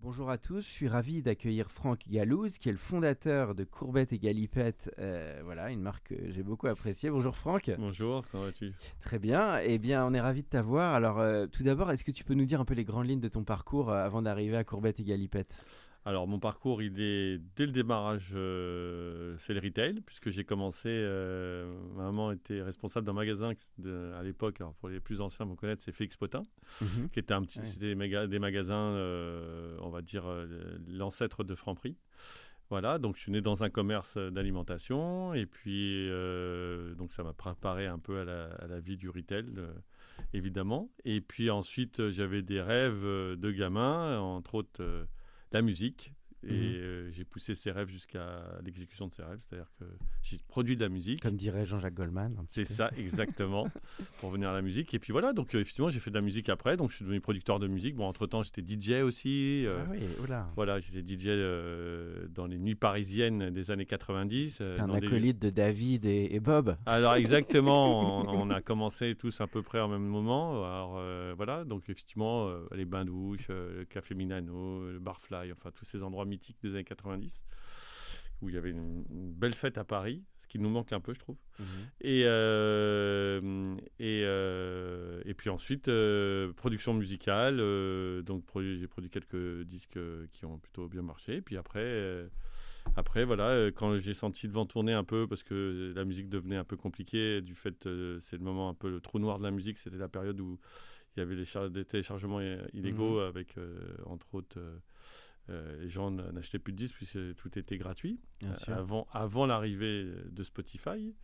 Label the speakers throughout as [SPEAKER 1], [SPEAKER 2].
[SPEAKER 1] Bonjour à tous, je suis ravi d'accueillir Franck Galouz, qui est le fondateur de Courbette et Galipette, euh, voilà, une marque que j'ai beaucoup appréciée. Bonjour Franck.
[SPEAKER 2] Bonjour, comment vas-tu?
[SPEAKER 1] Très bien, eh bien on est ravi de t'avoir. Alors euh, tout d'abord, est-ce que tu peux nous dire un peu les grandes lignes de ton parcours euh, avant d'arriver à Courbette et Galipette?
[SPEAKER 2] Alors mon parcours, il est dès le démarrage, euh, c'est le retail, puisque j'ai commencé, euh, ma maman était responsable d'un magasin de- à l'époque, alors pour les plus anciens vont connaître, c'est Félix Potin,
[SPEAKER 1] Mhm.
[SPEAKER 2] qui était un petit,
[SPEAKER 1] Ouais.
[SPEAKER 2] c'était des, maga- des magasins, euh, on va dire l'ancêtre de Franprix. Voilà, donc je suis né dans un commerce d'alimentation et puis euh, donc ça m'a préparé un peu à la, à la vie du retail, euh, évidemment. Et puis ensuite j'avais des rêves de gamin, entre autres euh, la musique. Et
[SPEAKER 1] Mhm.
[SPEAKER 2] euh, j'ai poussé ces rêves jusqu'à l'exécution de ces rêves, c'est-à-dire que j'ai produit de la musique.
[SPEAKER 1] Comme dirait Jean-Jacques Goldman.
[SPEAKER 2] C'est ça, exactement, pour venir à la musique. Et puis voilà, donc euh, effectivement, j'ai fait de la musique après, donc je suis devenu producteur de musique. Bon, entre-temps, j'étais DJ aussi. euh,
[SPEAKER 1] Ah oui, oula.
[SPEAKER 2] Voilà, j'étais DJ dans les nuits parisiennes des années 90. euh,
[SPEAKER 1] C'était un
[SPEAKER 2] des-
[SPEAKER 1] acolyte de David et, et Bob.
[SPEAKER 2] Alors exactement, on, on a commencé tous à peu près au même moment. Alors voilà, donc effectivement, les bains douches, euh, le café Minano, le Barfly, enfin tous ces endroits mythiques des années 90 où il y avait une, une belle fête à Paris, ce qui nous manque un peu, je trouve.
[SPEAKER 1] Mhm.
[SPEAKER 2] Et, euh, et, euh, et puis ensuite, euh, production musicale. donc, j'ai produit quelques disques qui ont plutôt bien marché. Et puis après, après voilà, quand j'ai senti le vent tourner un peu, parce que la musique devenait un peu compliquée, du fait, c'est le moment un peu le trou noir de la musique. C'était la période où il y avait les des téléchargements illégaux avec, euh, entre autres, euh, euh, les gens n'achetaient plus de disques puisque tout était gratuit euh, avant, avant l'arrivée de Spotify.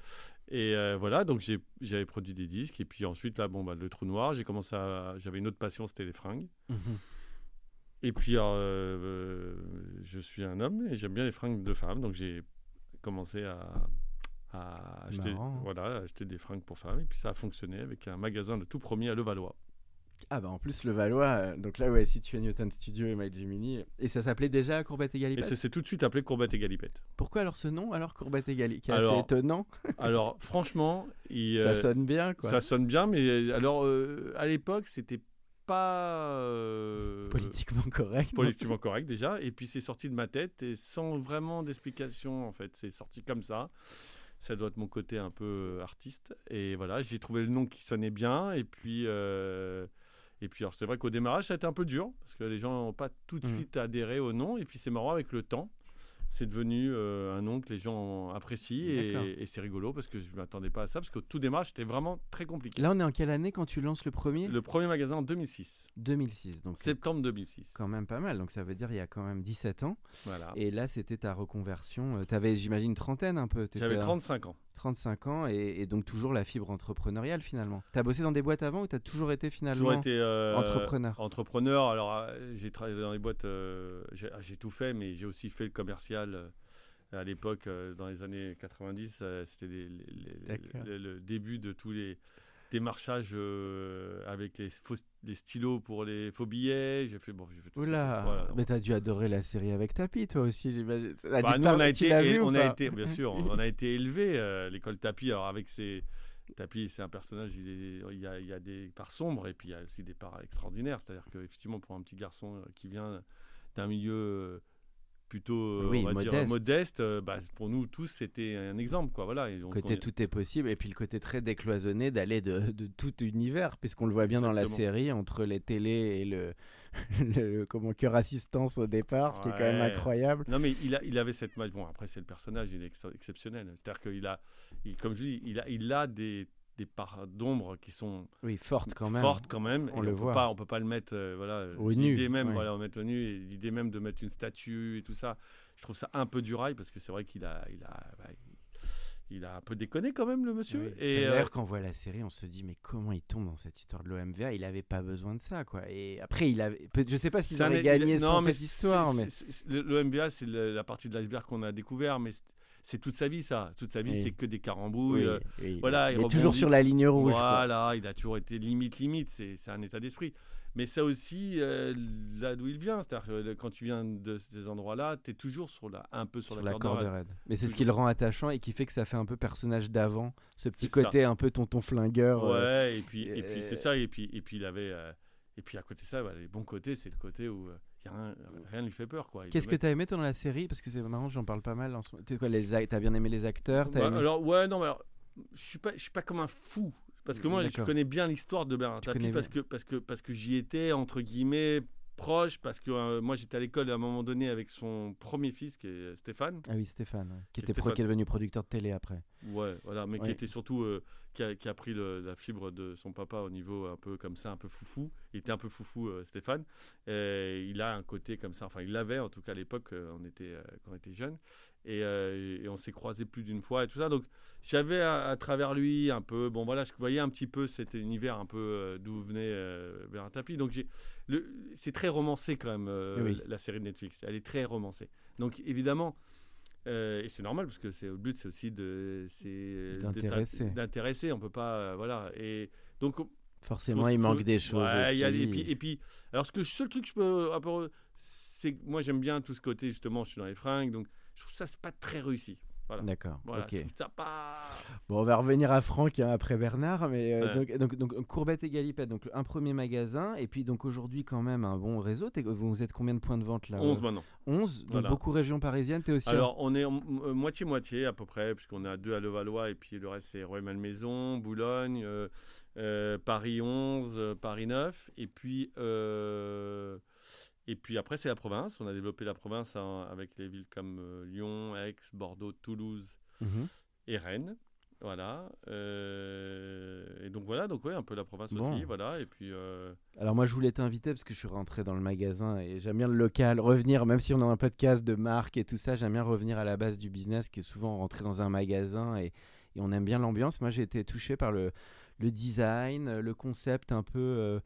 [SPEAKER 2] Et euh, voilà, donc j'avais produit des disques. Et puis ensuite, là, bon, bah, le trou noir, j'ai commencé à. J'avais une autre passion, c'était les fringues.
[SPEAKER 1] Mhm.
[SPEAKER 2] Et puis, alors, euh, euh, je suis un homme et j'aime bien les fringues de femmes. Donc j'ai commencé à. acheter,
[SPEAKER 1] marrant, hein.
[SPEAKER 2] voilà, à acheter des fringues pour femmes. Et puis ça a fonctionné avec un magasin, le tout premier à Levallois.
[SPEAKER 1] Ah bah en plus le Valois, euh, donc là où est situé Newton Studio et My Gemini, et ça s'appelait déjà Courbette et
[SPEAKER 2] Et
[SPEAKER 1] Galipette.
[SPEAKER 2] ça s'est tout de suite appelé Courbette et Galipette.
[SPEAKER 1] Pourquoi alors ce nom alors Courbette et Galipette C'est étonnant,
[SPEAKER 2] Alors, franchement, il,
[SPEAKER 1] ça
[SPEAKER 2] euh,
[SPEAKER 1] sonne bien quoi.
[SPEAKER 2] Ça sonne bien, mais euh, alors euh, à l'époque, c'était pas euh,
[SPEAKER 1] Politiquement correct.
[SPEAKER 2] politiquement correct déjà. Et puis c'est sorti de ma tête et sans vraiment d'explication en fait. C'est sorti comme ça. Ça doit être mon côté un peu artiste. Et voilà, j'ai trouvé le nom qui sonnait bien. Et puis, euh, et puis alors c'est vrai qu'au démarrage, ça a été un peu dur parce que les gens n'ont pas tout de
[SPEAKER 1] Mhm.
[SPEAKER 2] suite adhéré au nom. Et puis c'est marrant avec le temps. C'est devenu euh, un nom que les gens apprécient et, et c'est rigolo parce que je ne m'attendais pas à ça parce qu'au tout démarrage c'était vraiment très compliqué.
[SPEAKER 1] Là on est en quelle année quand tu lances le premier?
[SPEAKER 2] Le premier magasin en 2006,
[SPEAKER 1] 2006, donc
[SPEAKER 2] septembre 2006.
[SPEAKER 1] quand même pas mal, donc ça veut dire il y a quand même 17 ans.
[SPEAKER 2] Voilà.
[SPEAKER 1] Et là c'était ta reconversion, tu avais j'imagine une trentaine un peu.
[SPEAKER 2] J'avais
[SPEAKER 1] à
[SPEAKER 2] 35 ans.
[SPEAKER 1] 35 ans et, et donc toujours la fibre entrepreneuriale finalement. T'as bossé dans des boîtes avant ou t'as toujours été finalement
[SPEAKER 2] Toujours été euh,
[SPEAKER 1] entrepreneur?
[SPEAKER 2] Entrepreneur. Alors euh, j'ai travaillé dans les boîtes, euh, j'ai tout fait, mais j'ai aussi fait le commercial. euh, à l'époque, dans les années 90, euh, c'était le début de tous les démarchages euh, avec les, faux, les stylos pour les faux billets. J'ai fait bon, j'ai fait tout ça. Voilà, donc-
[SPEAKER 1] mais t'as dû adorer la série avec Tapi toi aussi j'imagine.
[SPEAKER 2] Bah, nous, on a été,
[SPEAKER 1] vu
[SPEAKER 2] on a bien sûr, on a été élevé euh, l'école Tapi. Alors avec ses Tapi, c'est un personnage, il, est- il y, a, il y a des parts sombres et puis il y a aussi des parts extraordinaires. C'est-à-dire que effectivement, pour un petit garçon euh, qui vient d'un milieu euh, plutôt, euh,
[SPEAKER 1] Oui,
[SPEAKER 2] on va dire,
[SPEAKER 1] modeste.
[SPEAKER 2] euh, bah, pour nous tous, c'était un exemple, quoi. Voilà. Et donc,
[SPEAKER 1] côté
[SPEAKER 2] on
[SPEAKER 1] tout est possible et puis le côté très décloisonné d'aller de, de tout univers puisqu'on le voit bien dans la série entre les télés et le, le comment cœur assistance au départ qui est quand même
[SPEAKER 2] Ouais.
[SPEAKER 1] incroyable
[SPEAKER 2] Non, mais il, a, il avait cette image. Bon, après, c'est le personnage, il est ex- exceptionnel. C'est-à-dire qu'il a, il- comme je dis, il a, il a des des parts d'ombre qui sont
[SPEAKER 1] oui, fortes quand même.
[SPEAKER 2] Fortes quand même.
[SPEAKER 1] On
[SPEAKER 2] et
[SPEAKER 1] le
[SPEAKER 2] on
[SPEAKER 1] voit.
[SPEAKER 2] Peut pas, on peut pas le mettre. euh, voilà,
[SPEAKER 1] Au nu,
[SPEAKER 2] L'idée même, voilà, on au nu. et L'idée même de mettre une statue et tout ça, je trouve ça un peu du rail parce que c'est vrai qu'il a, il a, bah, il, a un peu déconné quand même le monsieur.
[SPEAKER 1] Oui.
[SPEAKER 2] Et
[SPEAKER 1] C'est
[SPEAKER 2] euh,
[SPEAKER 1] D'ailleurs, quand on voit la série, on se dit mais comment il tombe dans cette histoire de l'OMVA Il avait pas besoin de ça, quoi. Et après, il avait, peut- je sais pas s'il
[SPEAKER 2] c'est un-
[SPEAKER 1] aurait
[SPEAKER 2] il-
[SPEAKER 1] gagné
[SPEAKER 2] non,
[SPEAKER 1] sans
[SPEAKER 2] mais
[SPEAKER 1] cette histoire, mais
[SPEAKER 2] c'est- c'est- la partie de l'iceberg qu'on a découvert, mais c'est- toute sa vie ça. Toute sa vie,
[SPEAKER 1] Oui.
[SPEAKER 2] c'est que des carambouilles.
[SPEAKER 1] Oui,
[SPEAKER 2] euh,
[SPEAKER 1] oui,
[SPEAKER 2] voilà,
[SPEAKER 1] il,
[SPEAKER 2] il
[SPEAKER 1] est toujours sur la ligne rouge. quoi.
[SPEAKER 2] Voilà, il a toujours été limite, limite. C'est c'est un état d'esprit. Mais ça aussi, euh, là d'où il vient, c'est-à-dire que quand tu viens de ces endroits-là, tu es toujours sur la, un peu sur,
[SPEAKER 1] sur
[SPEAKER 2] la,
[SPEAKER 1] la
[SPEAKER 2] corde
[SPEAKER 1] corde
[SPEAKER 2] raide.
[SPEAKER 1] Mais c'est ce qui le rend attachant et qui fait que ça fait un peu personnage d'avant, ce petit
[SPEAKER 2] ça.
[SPEAKER 1] côté un peu tonton flingueur.
[SPEAKER 2] Ouais,
[SPEAKER 1] euh,
[SPEAKER 2] et puis, et puis c'est ça. Et puis, et puis il avait. et puis à côté de ça, voilà, les bons côtés, c'est le côté où y a rien, rien ne lui fait peur. quoi.
[SPEAKER 1] Qu'est-ce que tu as aimé toi dans la série? Parce que c'est marrant, j'en parle pas mal. En ce... T'es quoi, les a- T'as bien aimé les acteurs t'as
[SPEAKER 2] Bah,
[SPEAKER 1] aimé-
[SPEAKER 2] Alors, ouais, non, mais alors, je suis pas, je suis pas comme un fou. Parce que moi, je connais bien l'histoire de Bernard
[SPEAKER 1] Tu
[SPEAKER 2] Tapie parce que, parce, que, parce que j'y étais, entre guillemets, proche. Parce que euh, moi, j'étais à l'école à un moment donné avec son premier fils, qui est Stéphane.
[SPEAKER 1] Ah oui, Stéphane, ouais, qui,
[SPEAKER 2] C'est
[SPEAKER 1] était pro-
[SPEAKER 2] Stéphane.
[SPEAKER 1] qui est devenu producteur de télé après.
[SPEAKER 2] Ouais, voilà, mais qui était surtout. euh, qui, a, qui a pris le- la fibre de son papa au niveau un peu comme ça, un peu foufou. Il était un peu foufou, euh, Stéphane. Et il a un côté comme ça. Enfin, il l'avait, en tout cas, à l'époque, euh, on était, euh, quand on était jeunes. Et, et on s'est croisés plus d'une fois et tout ça. Donc, j'avais à, à travers lui un peu. Bon, voilà, je voyais un petit peu cet univers un peu d'où venait Bernard Tapie. Donc, j'ai. C'est très romancé quand même, la série de Netflix. Elle est très romancée. Donc, évidemment. Euh, et c'est normal parce que c'est le but, c'est aussi de c'est
[SPEAKER 1] D'intéresser.
[SPEAKER 2] d'intéresser. On peut pas, euh, voilà. Et donc
[SPEAKER 1] Forcément, il manque des choses.
[SPEAKER 2] Ouais, il y a
[SPEAKER 1] aussi.
[SPEAKER 2] et, puis, et puis, alors ce que seul truc que je peux, c'est que moi j'aime bien tout ce côté justement. Je suis dans les fringues, donc je trouve ça c'est pas très réussi. Voilà.
[SPEAKER 1] D'accord.
[SPEAKER 2] Voilà, ça pas.
[SPEAKER 1] Bon, on va revenir à Franck hein, après Bernard, mais euh,
[SPEAKER 2] Ouais.
[SPEAKER 1] donc, donc, donc, Courbette et Galipette, donc un premier magasin, et puis donc aujourd'hui quand même un bon réseau. Vous êtes combien de points de vente là
[SPEAKER 2] 11 maintenant.
[SPEAKER 1] 11, donc
[SPEAKER 2] Voilà.
[SPEAKER 1] beaucoup région parisienne. T'es aussi.
[SPEAKER 2] Alors on est euh, moitié-moitié à peu près, puisqu'on a deux à Levallois et puis le reste c'est Rueil-Malmaison, Boulogne, euh, euh, Paris 11, euh, Paris 9, et puis. Et puis après, c'est la province. On a développé la province avec les villes comme euh, Lyon, Aix, Bordeaux, Toulouse,
[SPEAKER 1] Mhm.
[SPEAKER 2] et Rennes. Voilà. euh, et donc voilà, donc ouais, un peu la province
[SPEAKER 1] Bon.
[SPEAKER 2] aussi. Voilà. Et puis. euh,
[SPEAKER 1] Alors moi je voulais t'inviter parce que je suis rentré dans le magasin et j'aime bien le local, revenir, même si on a un podcast de marque et tout ça, j'aime bien revenir à la base du business qui est souvent rentrer dans un magasin et, et on aime bien l'ambiance. Moi j'ai été touché par le, le design, le concept un peu euh,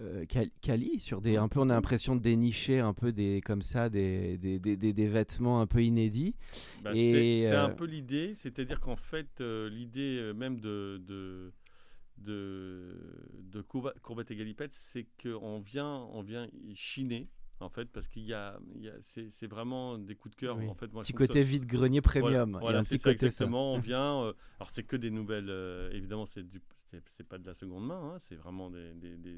[SPEAKER 1] euh, quali, sur des, un peu on a l'impression de dénicher un peu des, comme ça, des, des, des, des- des vêtements un peu inédits.
[SPEAKER 2] Bah,
[SPEAKER 1] Et,
[SPEAKER 2] c'est
[SPEAKER 1] euh,
[SPEAKER 2] un peu l'idée, c'est-à-dire qu'en fait, euh, l'idée euh, même de, de, de, de et Galipette, c'est qu'on vient, on vient y chiner, en fait, parce qu'il y a, il y a- c'est c'est vraiment des coups de cœur.
[SPEAKER 1] Oui.
[SPEAKER 2] En fait, moi,
[SPEAKER 1] Petit
[SPEAKER 2] ça-
[SPEAKER 1] côté vide-grenier premium.
[SPEAKER 2] Voilà, voilà,
[SPEAKER 1] un
[SPEAKER 2] c'est
[SPEAKER 1] petit
[SPEAKER 2] ça
[SPEAKER 1] côté ça.
[SPEAKER 2] exactement. On vient. euh, alors c'est que des nouvelles. euh, évidemment, c'est du, c'est pas de la seconde main. hein, c'est vraiment des, des,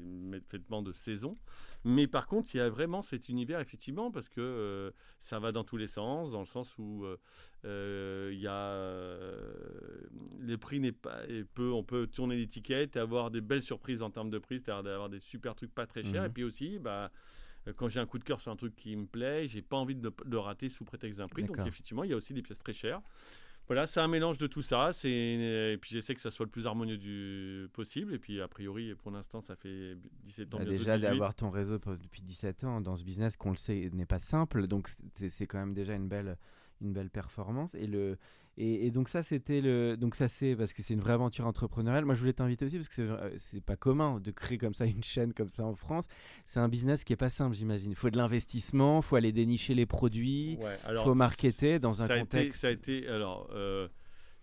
[SPEAKER 2] vêtements de saison. Mais par contre, il y a vraiment cet univers effectivement parce que euh, ça va dans tous les sens, dans le sens où euh, euh, il y a euh, les prix n'est pas et peu. On peut tourner l'étiquette et avoir des belles surprises en termes de prix, c'est-à-dire d'avoir des super trucs pas très chers.
[SPEAKER 1] Mhm.
[SPEAKER 2] Et puis aussi, bah quand j'ai un coup de cœur sur un truc qui me plaît, j'ai pas envie de, le rater sous prétexte d'un prix. Donc effectivement, il y a aussi des pièces très chères. Voilà, c'est un mélange de tout ça. C'est et puis j'essaie que ça soit le plus harmonieux du possible. Et puis a priori, pour l'instant, ça fait 17 ans
[SPEAKER 1] Bah, déjà
[SPEAKER 2] 18.
[SPEAKER 1] d'avoir ton réseau depuis 17 ans dans ce business qu'on le sait n'est pas simple donc c'est quand même déjà une belle une belle performance et le et, et donc ça c'était le donc ça c'est parce que c'est une vraie aventure entrepreneuriale. Moi je voulais t'inviter aussi parce que c'est euh, pas commun de créer comme ça une chaîne comme ça en France. C'est un business qui est pas simple j'imagine. Il faut de l'investissement faut aller dénicher les produits
[SPEAKER 2] Ouais, alors,
[SPEAKER 1] faut marketer dans un
[SPEAKER 2] été-
[SPEAKER 1] contexte-
[SPEAKER 2] ça a été alors. euh,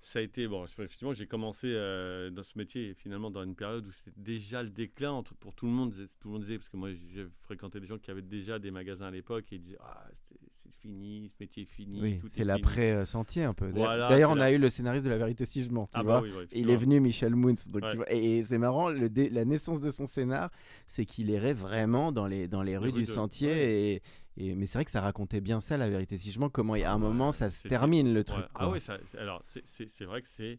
[SPEAKER 2] ça a été bon. Effectivement, j'ai commencé euh, dans ce métier finalement dans une période où c'était déjà le déclin entre, pour tout le monde. Tout le monde disait parce que moi j'ai fréquenté des gens qui avaient déjà des magasins à l'époque et ils disaient ah c'est fini, ce métier est fini.
[SPEAKER 1] oui c'est l'après sentier un peu D'ailleurs-
[SPEAKER 2] Voilà,
[SPEAKER 1] on a eu le scénariste de la vérité si je mens tu
[SPEAKER 2] Ah
[SPEAKER 1] vois
[SPEAKER 2] bah oui, ouais,
[SPEAKER 1] Il est venu Michel Moons. Donc
[SPEAKER 2] Ouais.
[SPEAKER 1] tu vois, et, et c'est marrant, le dé- la naissance de son scénar, c'est qu'il errait vraiment dans les, dans les rues
[SPEAKER 2] rues
[SPEAKER 1] du
[SPEAKER 2] de-
[SPEAKER 1] sentier. Et, et- mais c'est vrai que ça racontait bien ça, la vérité. Si je mens, comment il y a un
[SPEAKER 2] Ah ouais,
[SPEAKER 1] moment, ça se termine le
[SPEAKER 2] Ouais.
[SPEAKER 1] truc.
[SPEAKER 2] Ah oui, ça- alors c'est- vrai que c'est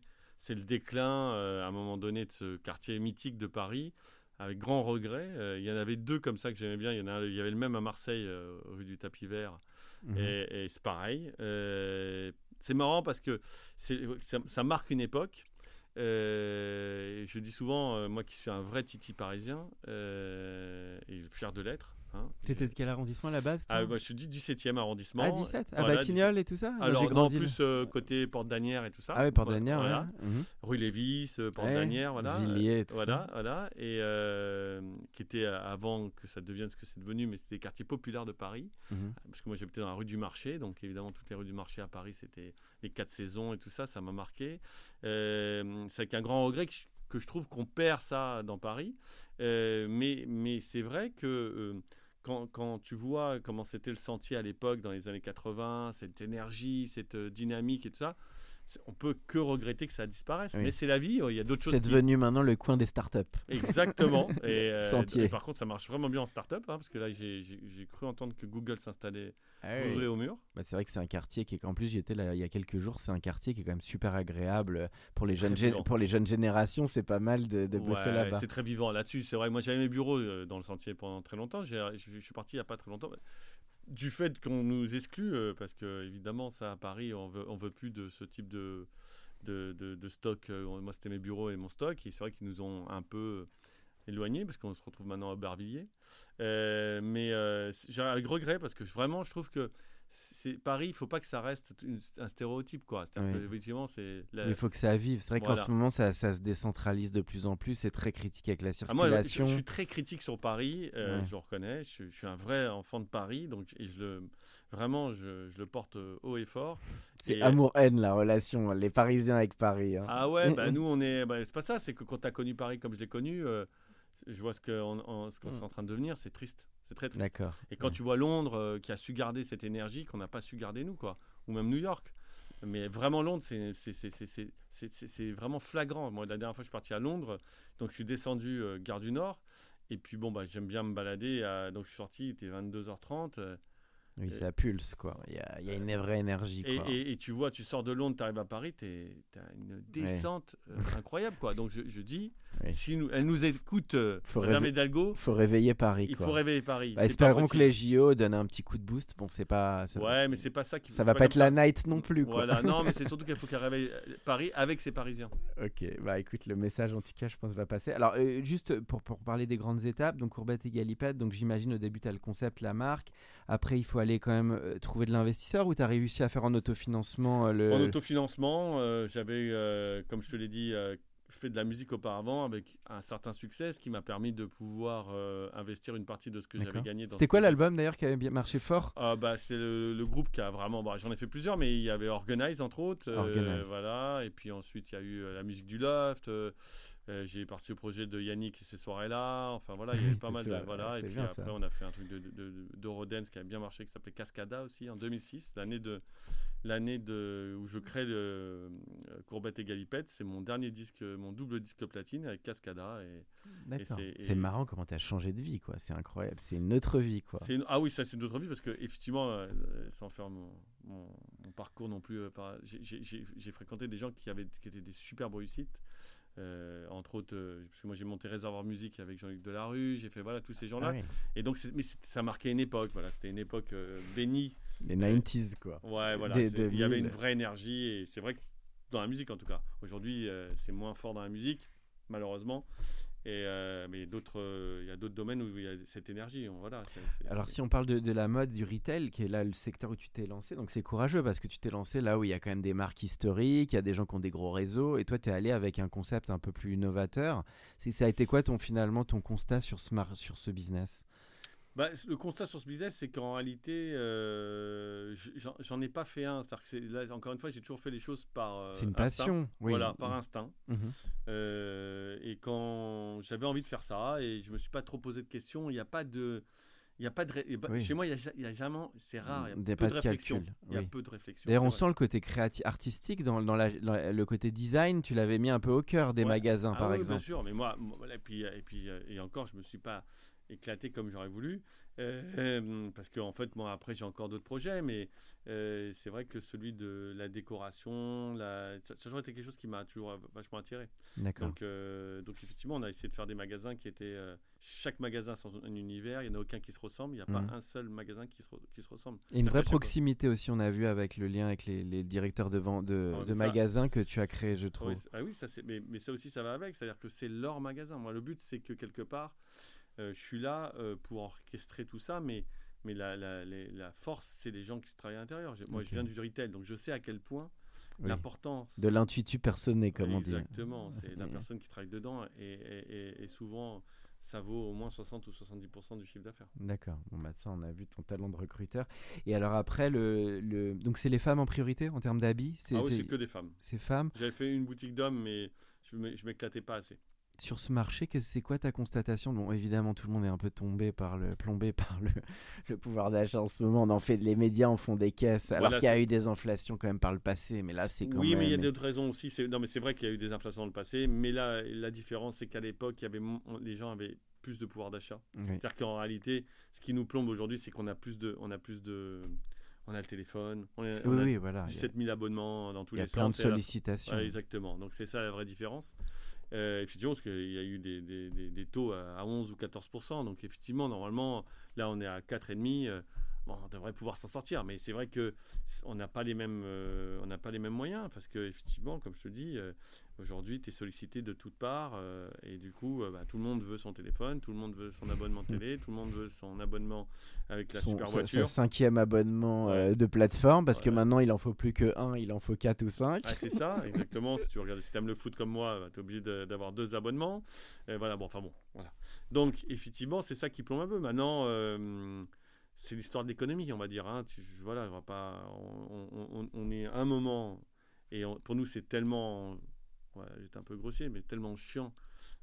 [SPEAKER 2] le déclin euh, à un moment donné de ce quartier mythique de Paris. Avec grand regret, Euh, il y en avait deux comme ça que j'aimais bien. Il y en a, un- il y avait le même à Marseille, euh, rue du Tapis Vert,
[SPEAKER 1] Mhm.
[SPEAKER 2] et, et c'est pareil. C'est marrant parce que ça, ça marque une époque. Je dis souvent, moi qui suis un vrai titi parisien, et fier de l'être. Hein,
[SPEAKER 1] T'étais de quel arrondissement à la base
[SPEAKER 2] ah, moi, je suis du 17e arrondissement.
[SPEAKER 1] Ah, 17 À
[SPEAKER 2] Voilà,
[SPEAKER 1] Batignolles et tout ça
[SPEAKER 2] Alors,
[SPEAKER 1] j'ai
[SPEAKER 2] non, plus euh, côté Porte d'Anière et tout ça.
[SPEAKER 1] Ah ouais, Porte d'Anière,
[SPEAKER 2] voilà.
[SPEAKER 1] ouais. Mhm.
[SPEAKER 2] Rue Lévis, euh, Porte
[SPEAKER 1] Ouais,
[SPEAKER 2] d'Anière, voilà.
[SPEAKER 1] Villiers et tout
[SPEAKER 2] voilà,
[SPEAKER 1] ça.
[SPEAKER 2] voilà. Et euh, qui était euh, avant que ça devienne ce que c'est devenu, mais c'était des quartiers populaires de Paris.
[SPEAKER 1] Mhm.
[SPEAKER 2] Parce que moi j'habitais dans la rue du Marché, donc évidemment toutes les rues du Marché à Paris, c'était les quatre saisons et tout ça, ça m'a marqué. Euh, c'est avec un grand regret que je, que je trouve qu'on perd ça dans Paris. Euh, mais mais c'est vrai que euh, quand, tu vois comment c'était le sentier à l'époque, dans les années 80, cette énergie, cette euh, dynamique et tout ça, on peut que regretter que ça disparaisse.
[SPEAKER 1] Oui.
[SPEAKER 2] Mais c'est la vie, il y a d'autres choses
[SPEAKER 1] C'est
[SPEAKER 2] qui,
[SPEAKER 1] devenu maintenant le coin des startups.
[SPEAKER 2] Exactement. Et, euh,
[SPEAKER 1] Sentier.
[SPEAKER 2] et par contre, ça marche vraiment bien en start-up, hein, parce que là, j'ai cru entendre que Google s'installait
[SPEAKER 1] Ah
[SPEAKER 2] vrai au mur.
[SPEAKER 1] Bah, c'est vrai que c'est un quartier qui est en plus j'y étais là il y a quelques jours c'est un quartier qui est quand même super agréable pour les jeunes gé- pour les jeunes générations c'est pas mal de, de bosser
[SPEAKER 2] Ouais,
[SPEAKER 1] là-bas
[SPEAKER 2] C'est très vivant là-dessus. C'est vrai, moi j'avais mes bureaux euh, dans le sentier pendant très longtemps. J'ai- Je, je suis parti il n'y a pas très longtemps. Du fait qu'on nous exclut, euh, parce que évidemment, ça à Paris, on veut, veut plus de ce type de, de, de- stock. Euh, Moi, c'était mes bureaux et mon stock. Et c'est vrai qu'ils nous ont un peu éloignés, parce qu'on se retrouve maintenant à Aubervilliers. Euh, mais euh, j'ai avec regret, parce que vraiment, je trouve que c'est Paris, il faut pas que ça reste une- un stéréotype. quoi.
[SPEAKER 1] Oui.
[SPEAKER 2] c'est. la-
[SPEAKER 1] il faut que ça vive c'est vrai qu'en ce moment ça, ça se décentralise de plus en plus c'est très critique avec la
[SPEAKER 2] Ah, moi, je,
[SPEAKER 1] circulation
[SPEAKER 2] je suis très critique sur Paris, euh,
[SPEAKER 1] Ouais.
[SPEAKER 2] je le reconnais. Je, je suis un vrai enfant de Paris, donc et je le vraiment, je, je le porte euh, haut et fort.
[SPEAKER 1] c'est
[SPEAKER 2] Et-
[SPEAKER 1] amour-haine la relation les Parisiens avec Paris hein.
[SPEAKER 2] Ah ouais,
[SPEAKER 1] Mm,
[SPEAKER 2] bah,
[SPEAKER 1] mm.
[SPEAKER 2] nous on est, bah, c'est pas ça. C'est que quand tu as connu Paris comme je l'ai connu, euh, je vois ce qu'on on- ce qu'on
[SPEAKER 1] Mm.
[SPEAKER 2] est en train de devenir, c'est triste, c'est très triste.
[SPEAKER 1] d'accord
[SPEAKER 2] Et quand
[SPEAKER 1] Ouais.
[SPEAKER 2] tu vois Londres euh, qui a su garder cette énergie qu'on n'a pas su garder nous, quoi, ou même New York. Mais vraiment Londres, c'est c'est- c'est- c'est- c'est- c'est- c'est- c'est vraiment flagrant. Moi, la dernière fois, je suis parti à Londres, donc je suis descendu euh, gare du Nord. Et puis bon, bah, j'aime bien me balader. à- donc je suis sorti, il était 22h30. Euh,
[SPEAKER 1] oui ça pulse quoi il y a, il y a une vraie énergie
[SPEAKER 2] et,
[SPEAKER 1] quoi.
[SPEAKER 2] et- et tu vois, tu sors de Londres, tu arrives à Paris, tu as une descente euh, incroyable. quoi. Donc je, je dis,
[SPEAKER 1] Oui.
[SPEAKER 2] si nous, elle nous écoute, euh,
[SPEAKER 1] Faut
[SPEAKER 2] Madame
[SPEAKER 1] rêver-
[SPEAKER 2] Hidalgo,
[SPEAKER 1] faut réveiller Paris
[SPEAKER 2] il
[SPEAKER 1] quoi.
[SPEAKER 2] faut réveiller Paris.
[SPEAKER 1] Bah, espérons que les JO donnent un petit coup de boost bon c'est pas ça,
[SPEAKER 2] Ouais, mais c'est pas ça qui
[SPEAKER 1] ça va pas être la night non plus quoi
[SPEAKER 2] Voilà, non, mais c'est surtout qu'il faut qu'elle réveille euh, Paris avec ses Parisiens.
[SPEAKER 1] Ok, bah écoute, le message en tout cas, je pense, va passer. Alors, euh, juste pour, pour parler des grandes étapes, donc Courbette et Galipette, donc j'imagine au début, tu as le concept, la marque. Après, il faut aller quand même euh, trouver de l'investisseur ou tu as réussi à faire en autofinancement euh, le.
[SPEAKER 2] En autofinancement, euh, j'avais, euh, comme je te l'ai dit, euh, fait de la musique auparavant avec un certain succès, ce qui m'a permis de pouvoir euh, investir une partie de ce que j'avais gagné. dans
[SPEAKER 1] C'était quoi l'album d'ailleurs qui avait bien marché fort?
[SPEAKER 2] Ah, bah, C'était le, le groupe qui a vraiment. bah, J'en ai fait plusieurs, mais il y avait Organize entre autres. euh,
[SPEAKER 1] Organize.
[SPEAKER 2] voilà. Et puis ensuite, il y a eu euh, la musique du Loft. Euh, j'ai participé au projet de Yannick ces soirées-là. Enfin voilà, il y avait pas mal
[SPEAKER 1] ça,
[SPEAKER 2] de. Voilà. Et puis
[SPEAKER 1] bien,
[SPEAKER 2] après,
[SPEAKER 1] ça.
[SPEAKER 2] on a fait un truc de, de, de- d'Eurodance qui a bien marché, qui s'appelait Cascada aussi en 2006, l'année de. L'année de, où je crée le euh, Courbette et Galipette, c'est mon dernier disque, mon double disque platine avec Cascada. Et, c'est-
[SPEAKER 1] C'est
[SPEAKER 2] et-
[SPEAKER 1] marrant comment tu as changé de vie, quoi. C'est incroyable. C'est une autre vie, quoi.
[SPEAKER 2] Une- Ah oui, ça c'est d'autres vies parce que effectivement, euh, sans faire mon, mon- mon parcours non plus, euh, par- j'ai fréquenté des gens qui avaient qui étaient des superbes réussites. Euh, entre autres, euh, parce que moi j'ai monté Réservoir Musique avec Jean-Luc Delarue, j'ai fait voilà tous ces gens-là.
[SPEAKER 1] Ah oui.
[SPEAKER 2] Et donc, mais ça marquait une époque. Voilà, c'était une époque euh, bénie.
[SPEAKER 1] Les 90s, quoi.
[SPEAKER 2] Ouais, voilà. Il y avait
[SPEAKER 1] 2000.
[SPEAKER 2] une vraie énergie et c'est vrai que dans la musique en tout cas. Aujourd'hui, c'est moins fort dans la musique, malheureusement. Et euh, mais d'autres, euh, il y a d'autres domaines où il y a cette énergie. on- Voilà.
[SPEAKER 1] Alors si on parle de, de la mode, du retail, qui est là le secteur où tu t'es lancé, donc c'est courageux parce que tu t'es lancé là où il y a quand même des marques historiques, il y a des gens qui ont des gros réseaux, et toi tu es allé avec un concept un peu plus innovateur. Ça a été quoi ton finalement ton constat sur ce, sur ce business?
[SPEAKER 2] Bah, le constat sur ce business, c'est qu'en réalité, euh, j'en- ai pas fait un. C'est-à-dire que là, encore une fois, j'ai toujours fait les choses par. euh,
[SPEAKER 1] C'est une
[SPEAKER 2] instinct.
[SPEAKER 1] passion, oui.
[SPEAKER 2] Voilà, par instinct.
[SPEAKER 1] Mhm.
[SPEAKER 2] Euh, et quand j'avais envie de faire ça, et je me suis pas trop posé de questions, il n'y a pas de. Il y a pas de et bah,
[SPEAKER 1] Oui.
[SPEAKER 2] Chez moi, il y y a jamais. C'est rare. Il y a peu
[SPEAKER 1] pas
[SPEAKER 2] de
[SPEAKER 1] de calcul,
[SPEAKER 2] Il y a
[SPEAKER 1] oui.
[SPEAKER 2] peu de réflexion.
[SPEAKER 1] D'ailleurs, on
[SPEAKER 2] vrai.
[SPEAKER 1] sent le côté créatif, artistique dans, dans la- dans le côté design. Tu l'avais mis un peu au cœur des
[SPEAKER 2] Ouais.
[SPEAKER 1] magasins,
[SPEAKER 2] Ah
[SPEAKER 1] par
[SPEAKER 2] oui,
[SPEAKER 1] exemple.
[SPEAKER 2] Bien sûr, mais moi, moi, et puis, et puis, et encore, je me suis pas éclaté comme j'aurais voulu. Euh, parce qu'en en fait, moi, après, j'ai encore d'autres projets, mais euh, c'est vrai que celui de la décoration, la... ça, ça a toujours été quelque chose qui m'a toujours vachement attiré.
[SPEAKER 1] D'accord.
[SPEAKER 2] Donc, euh, donc, effectivement, on a essayé de faire des magasins qui étaient. chaque magasin sans un univers, il n'y en a aucun qui se ressemble, il n'y a
[SPEAKER 1] Mhm.
[SPEAKER 2] pas un seul magasin qui se, re- qui se ressemble.
[SPEAKER 1] Et une vraie
[SPEAKER 2] fois.
[SPEAKER 1] proximité aussi, on a vu avec le lien avec les, les directeurs de, vente de,
[SPEAKER 2] Ah,
[SPEAKER 1] de
[SPEAKER 2] ça,
[SPEAKER 1] magasins que tu as créé, je trouve.
[SPEAKER 2] C'est- ah oui, ça, mais, mais ça aussi, ça va avec. C'est-à-dire que c'est leur magasin. Moi, le but, c'est que quelque part, je suis là euh, pour orchestrer tout ça, mais, mais la, la, la force, c'est les gens qui travaillent à l'intérieur. Moi, je viens du retail, donc je sais à quel point
[SPEAKER 1] Oui.
[SPEAKER 2] l'importance.
[SPEAKER 1] De l'intuitu personné, comme on dit.
[SPEAKER 2] Exactement, c'est la personne qui travaille dedans et, et- et- et souvent, ça vaut au moins 60 ou 70% du chiffre d'affaires.
[SPEAKER 1] D'accord. Bon, bah ça, on a vu ton talent de recruteur. Et alors après, le, le... donc c'est les femmes en priorité en termes d'habits?
[SPEAKER 2] Ah oui,
[SPEAKER 1] c'est-
[SPEAKER 2] que des femmes.
[SPEAKER 1] c'est femmes?
[SPEAKER 2] J'avais fait une boutique d'hommes, mais je je m'éclatais pas assez.
[SPEAKER 1] Sur ce marché, c'est quoi ta constatation? Bon, évidemment, tout le monde est un peu tombé par le, plombé par le, le pouvoir d'achat en ce moment. On en fait, les médias en font des caisses, alors
[SPEAKER 2] Voilà,
[SPEAKER 1] qu'il y a eu des inflations quand même par le passé. Mais là, c'est quand
[SPEAKER 2] Oui,
[SPEAKER 1] même.
[SPEAKER 2] mais il y a d'autres raisons aussi. C'est- Non, mais c'est vrai qu'il y a eu des inflations dans le passé, mais là, la différence, c'est qu'à l'époque, il y avait mon- les gens avaient plus de pouvoir d'achat.
[SPEAKER 1] Oui.
[SPEAKER 2] C'est-à-dire qu'en réalité, ce qui nous plombe aujourd'hui, c'est qu'on a plus de, on a plus de, on a le téléphone, on a, on
[SPEAKER 1] Oui,
[SPEAKER 2] a
[SPEAKER 1] oui, voilà. Il y a,
[SPEAKER 2] 17 000 abonnements dans tous
[SPEAKER 1] il y a
[SPEAKER 2] les
[SPEAKER 1] plein de
[SPEAKER 2] sens.
[SPEAKER 1] sollicitations.
[SPEAKER 2] Ouais, exactement. Donc c'est ça la vraie différence. Euh, effectivement, parce qu'il y a eu des, des- des- taux à à 11 ou 14 Donc effectivement, normalement, là on est à 4,5. euh, bon, on devrait pouvoir s'en sortir. Mais c'est vrai que on n'a pas les mêmes, euh, pas les mêmes moyens parce que effectivement, comme je te dis, euh, aujourd'hui, tu es sollicité de toutes parts euh, et du coup, euh, bah, tout le monde veut son téléphone, tout le monde veut son abonnement télé, tout le monde veut son abonnement avec la
[SPEAKER 1] Son-
[SPEAKER 2] super voiture.
[SPEAKER 1] Sa cinquième abonnement euh, de plateforme, parce que maintenant il en faut plus que un, il en faut quatre ou cinq.
[SPEAKER 2] Ah, c'est ça, exactement. si tu regardes, si aimes le foot comme moi, tu es obligé de- d'avoir deux abonnements. Et voilà, bon, enfin bon, voilà. Donc, effectivement, c'est ça qui plombe un peu. Maintenant, c'est l'histoire de l'économie, on va dire. hein. Tu, voilà, on va pas. On, on- on- on est à un moment, et on- pour nous, c'est tellement. Ouais, j'étais un peu grossier, mais tellement chiant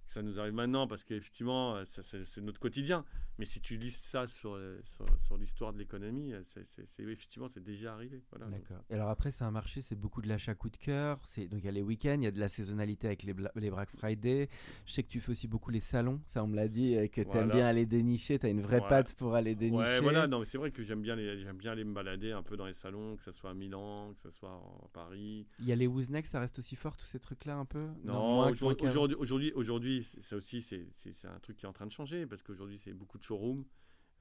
[SPEAKER 2] que ça nous arrive maintenant parce qu'effectivement, ça, c'est notre quotidien. Mais si tu lis ça sur, euh, sur, sur l'histoire de l'économie, euh, c'est effectivement, c'est déjà arrivé. Voilà,
[SPEAKER 1] D'accord. Et alors après, c'est un marché, c'est beaucoup de l'achat coup de cœur. Donc il y a les week-ends, il y a de la saisonnalité avec les, bla- les Black Friday. Je sais que tu fais aussi beaucoup les salons. Ça, on me l'a dit, euh, que tu aimes
[SPEAKER 2] Voilà.
[SPEAKER 1] bien aller dénicher. Tu as une vraie
[SPEAKER 2] Voilà.
[SPEAKER 1] patte pour aller dénicher.
[SPEAKER 2] Ouais, voilà, non, c'est vrai que j'aime bien, les, bien aller me balader un peu dans les salons, que ce soit à Milan, que ce soit en Paris.
[SPEAKER 1] Il y a les Woozneck, ça reste aussi fort, tous ces trucs-là un peu?
[SPEAKER 2] Non, aujourd'hui, aujourd'hui, aujourd'hui, aujourd'hui, ça aussi, c'est, un truc qui est en train de changer parce qu'aujourd'hui, c'est beaucoup de showrooms.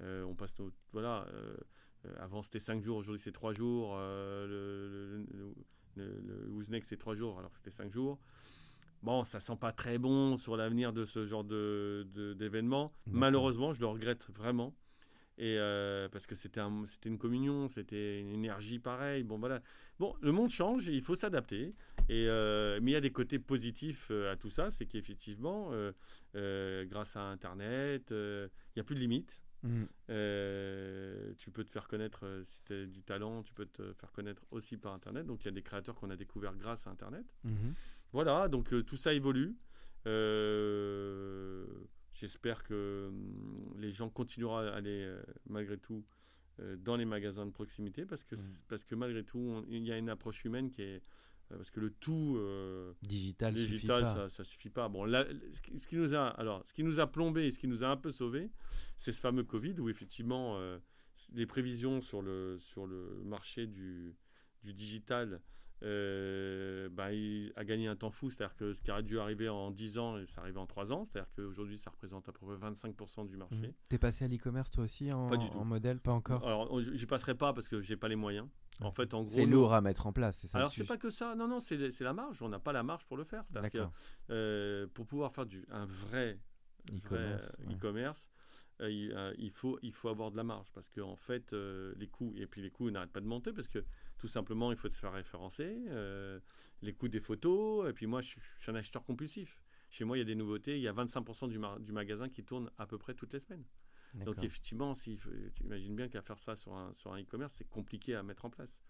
[SPEAKER 2] Euh, on passe nos, voilà, euh, avant c'était 5 jours, aujourd'hui c'est 3 jours. euh, le, le, le, le Woozneck, c'est 3 jours alors que c'était 5 jours. Bon, ça sent pas très bon sur l'avenir de ce genre de, de- d'événement.
[SPEAKER 1] D'accord.
[SPEAKER 2] Malheureusement, je le regrette vraiment. Et euh, parce que c'était, un, c'était une communion, c'était une énergie pareille. Bon, voilà. Bon, le monde change il faut s'adapter. Et, euh, mais il y a des côtés positifs euh, à tout ça, c'est qu'effectivement, euh, grâce à Internet, il n'y a plus de limites. Euh, tu peux te faire connaître, si tu as du talent, tu peux te faire connaître aussi par Internet. Donc il y a des créateurs qu'on a découverts grâce à Internet.
[SPEAKER 1] Mhm.
[SPEAKER 2] Voilà, donc tout ça évolue. Euh, J'espère que hum, les gens continueront à aller euh, malgré tout euh, dans les magasins de proximité parce que, parce que malgré tout, on- il y a une approche humaine qui est. euh, parce que le tout euh,
[SPEAKER 1] Digital,
[SPEAKER 2] digital, ça, ça suffit pas. Bon, là, ce qui- ce qui nous a, alors, ce qui nous a plombé et ce qui nous a un peu sauvé, c'est ce fameux Covid où effectivement euh, les prévisions sur le sur le marché du du digital euh, bah, il a gagné un temps fou. C'est-à-dire que ce qui aurait dû arriver en 10 ans, ça arrivé en 3 ans. C'est-à-dire qu'aujourd'hui, ça représente à peu près 25% du marché.
[SPEAKER 1] Mhm. T'es passé à l'e-commerce toi aussi en,
[SPEAKER 2] Pas du tout.
[SPEAKER 1] en modèle? Pas encore?
[SPEAKER 2] Alors, j'y passerai pas parce que j'ai pas les moyens. En fait, en gros,
[SPEAKER 1] C'est lourd à mettre en place, c'est ça
[SPEAKER 2] Alors c'est pas que ça, non non, c'est la marge. On n'a pas la marge pour le faire. C'est-à-dire que
[SPEAKER 1] D'accord.
[SPEAKER 2] euh, pour pouvoir faire du un vrai
[SPEAKER 1] E-commerce,
[SPEAKER 2] euh, euh, il, faut il faut avoir de la marge parce que en fait euh, les coûts et puis les coûts n'arrêtent pas de monter parce que tout simplement il faut se faire référencer, euh, les coûts des photos et puis moi je suis, je suis un acheteur compulsif. Chez moi il y a des nouveautés, il y a 25% du, magasin qui tourne à peu près toutes les semaines. Donc effectivement, si, tu imagines bien qu'à faire ça sur un, sur un e-commerce, c'est compliqué à mettre en place.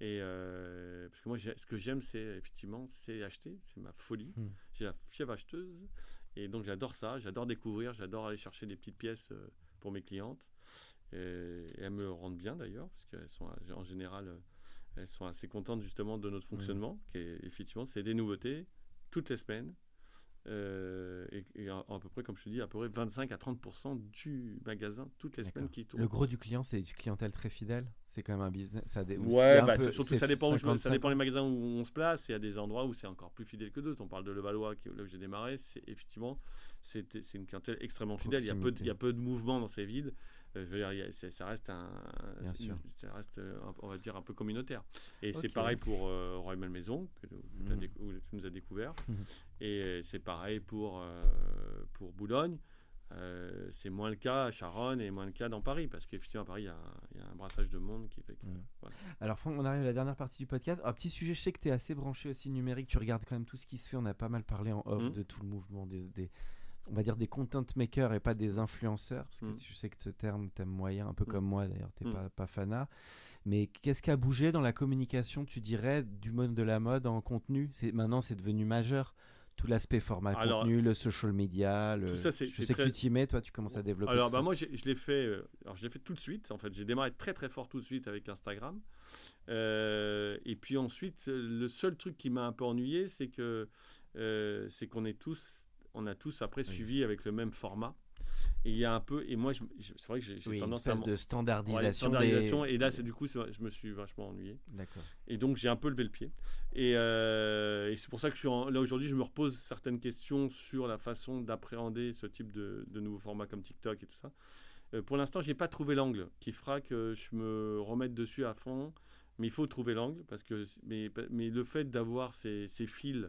[SPEAKER 2] Et euh, parce que moi, ce que j'aime, c'est effectivement, c'est acheter, c'est ma folie.
[SPEAKER 1] Hmm.
[SPEAKER 2] J'ai la fièvre acheteuse, et donc j'adore ça, j'adore découvrir, j'adore aller chercher des petites pièces euh, pour mes clientes. Et, et elles me rendent bien d'ailleurs, parce qu'elles sont euh, en général, euh, elles sont assez contentes justement de notre fonctionnement, qui est effectivement, c'est des nouveautés toutes les semaines. euh, et, et à, à peu près, comme je te dis, à peu près 25 à 30% du magasin toutes les semaines qui tournent.
[SPEAKER 1] Le gros du client, c'est une clientèle très fidèle? C'est quand même un business. Ça dé-
[SPEAKER 2] Ouais,
[SPEAKER 1] un
[SPEAKER 2] bah,
[SPEAKER 1] peu-
[SPEAKER 2] surtout ça dépend, où je me- ça
[SPEAKER 1] 50-50.
[SPEAKER 2] dépend des magasins où on se place. Il y a des endroits où c'est encore plus fidèle que d'autres. On parle de Levallois, qui est là où j'ai démarré. C'est effectivement, c'est une clientèle extrêmement fidèle. Il y a peu, de, il y a peu de mouvement dans ces villes. Euh, je veux dire, ça reste un,
[SPEAKER 1] Bien
[SPEAKER 2] c'est-
[SPEAKER 1] sûr.
[SPEAKER 2] ça reste, euh, un- on va dire un peu communautaire. Et c'est pareil pour euh, Royal Malmaison, que, que t'as déc- où tu nous as découvert.
[SPEAKER 1] Mhm.
[SPEAKER 2] Et euh, c'est pareil pour euh, pour Boulogne. Euh, c'est moins le cas à Charonne et moins le cas dans Paris parce qu'effectivement à Paris il y, a, il y a un brassage de monde qui fait que voilà.
[SPEAKER 1] Alors, Franck, on arrive à la dernière partie du podcast. Un petit sujet, je sais que tu es assez branché aussi numérique. Tu regardes quand même tout ce qui se fait. On a pas mal parlé en off de tout le mouvement des, des- on va dire des content makers et pas des influenceurs. Parce que
[SPEAKER 2] Mhm.
[SPEAKER 1] tu sais que ce terme, t'aimes moyen, un peu
[SPEAKER 2] Mhm.
[SPEAKER 1] comme moi d'ailleurs. T'es
[SPEAKER 2] Mhm.
[SPEAKER 1] pas, pas fanat. Mais qu'est-ce qui a bougé dans la communication, tu dirais, du monde de la mode en contenu? C'est, Maintenant, c'est devenu majeur. Tout l'aspect format
[SPEAKER 2] Alors,
[SPEAKER 1] contenu, le social media. Le...
[SPEAKER 2] tout ça, c'est-
[SPEAKER 1] je sais que tu t'y mets, toi, tu commences à développer.
[SPEAKER 2] Alors bah
[SPEAKER 1] ça.
[SPEAKER 2] moi je l'ai fait euh, alors je l'ai fait tout de suite en fait j'ai démarré très très fort tout de suite avec Instagram Euh, et puis ensuite le seul truc qui m'a un peu ennuyé c'est que euh, c'est qu'on est tous on a tous après
[SPEAKER 1] Oui.
[SPEAKER 2] suivi avec le même format et il y a un peu et moi je- je- c'est vrai que j'ai
[SPEAKER 1] Oui, une
[SPEAKER 2] tendance à
[SPEAKER 1] espèce
[SPEAKER 2] m'en-
[SPEAKER 1] de
[SPEAKER 2] Ouais,
[SPEAKER 1] standardisation.
[SPEAKER 2] standardisation,
[SPEAKER 1] des-
[SPEAKER 2] et là c'est du coup je me suis vachement ennuyé
[SPEAKER 1] D'accord.
[SPEAKER 2] et donc j'ai un peu levé le pied. Et, euh, et c'est pour ça que je suis en- là aujourd'hui, je me repose certaines questions sur la façon d'appréhender ce type de, de nouveaux formats comme TikTok et tout ça. Euh, pour l'instant, j'ai pas trouvé l'angle qui fera que je me remette dessus à fond. Mais il faut trouver l'angle parce que mais, mais le fait d'avoir ces, ces fils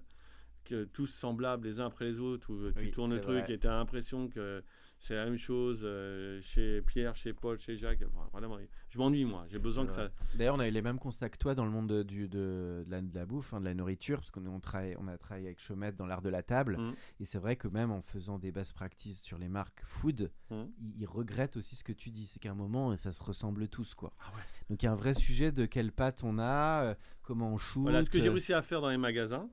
[SPEAKER 2] que tous semblables les uns après les autres, où tu
[SPEAKER 1] Oui,
[SPEAKER 2] tournes le truc
[SPEAKER 1] vrai.
[SPEAKER 2] et tu as l'impression que c'est la même chose euh, chez Pierre, chez Paul, chez Jacques. Enfin, vraiment, je m'ennuie moi. J'ai besoin que ça.
[SPEAKER 1] D'ailleurs, on a eu les mêmes constats que toi dans le monde de, du, de, de la, de la bouffe, hein, de la nourriture, parce qu'on on on a travaillé avec Chomette dans l'art de la table.
[SPEAKER 2] Mhm.
[SPEAKER 1] Et c'est vrai que même en faisant des best practices sur les marques food,
[SPEAKER 2] Mhm.
[SPEAKER 1] ils, ils regrettent aussi ce que tu dis. C'est qu'à un moment, ça se ressemble tous. quoi.
[SPEAKER 2] Ah ouais.
[SPEAKER 1] Donc il y a un vrai sujet de quelle pâte on a, euh, comment on shoot.
[SPEAKER 2] Voilà, ce que j'ai
[SPEAKER 1] euh,
[SPEAKER 2] réussi à faire dans les magasins,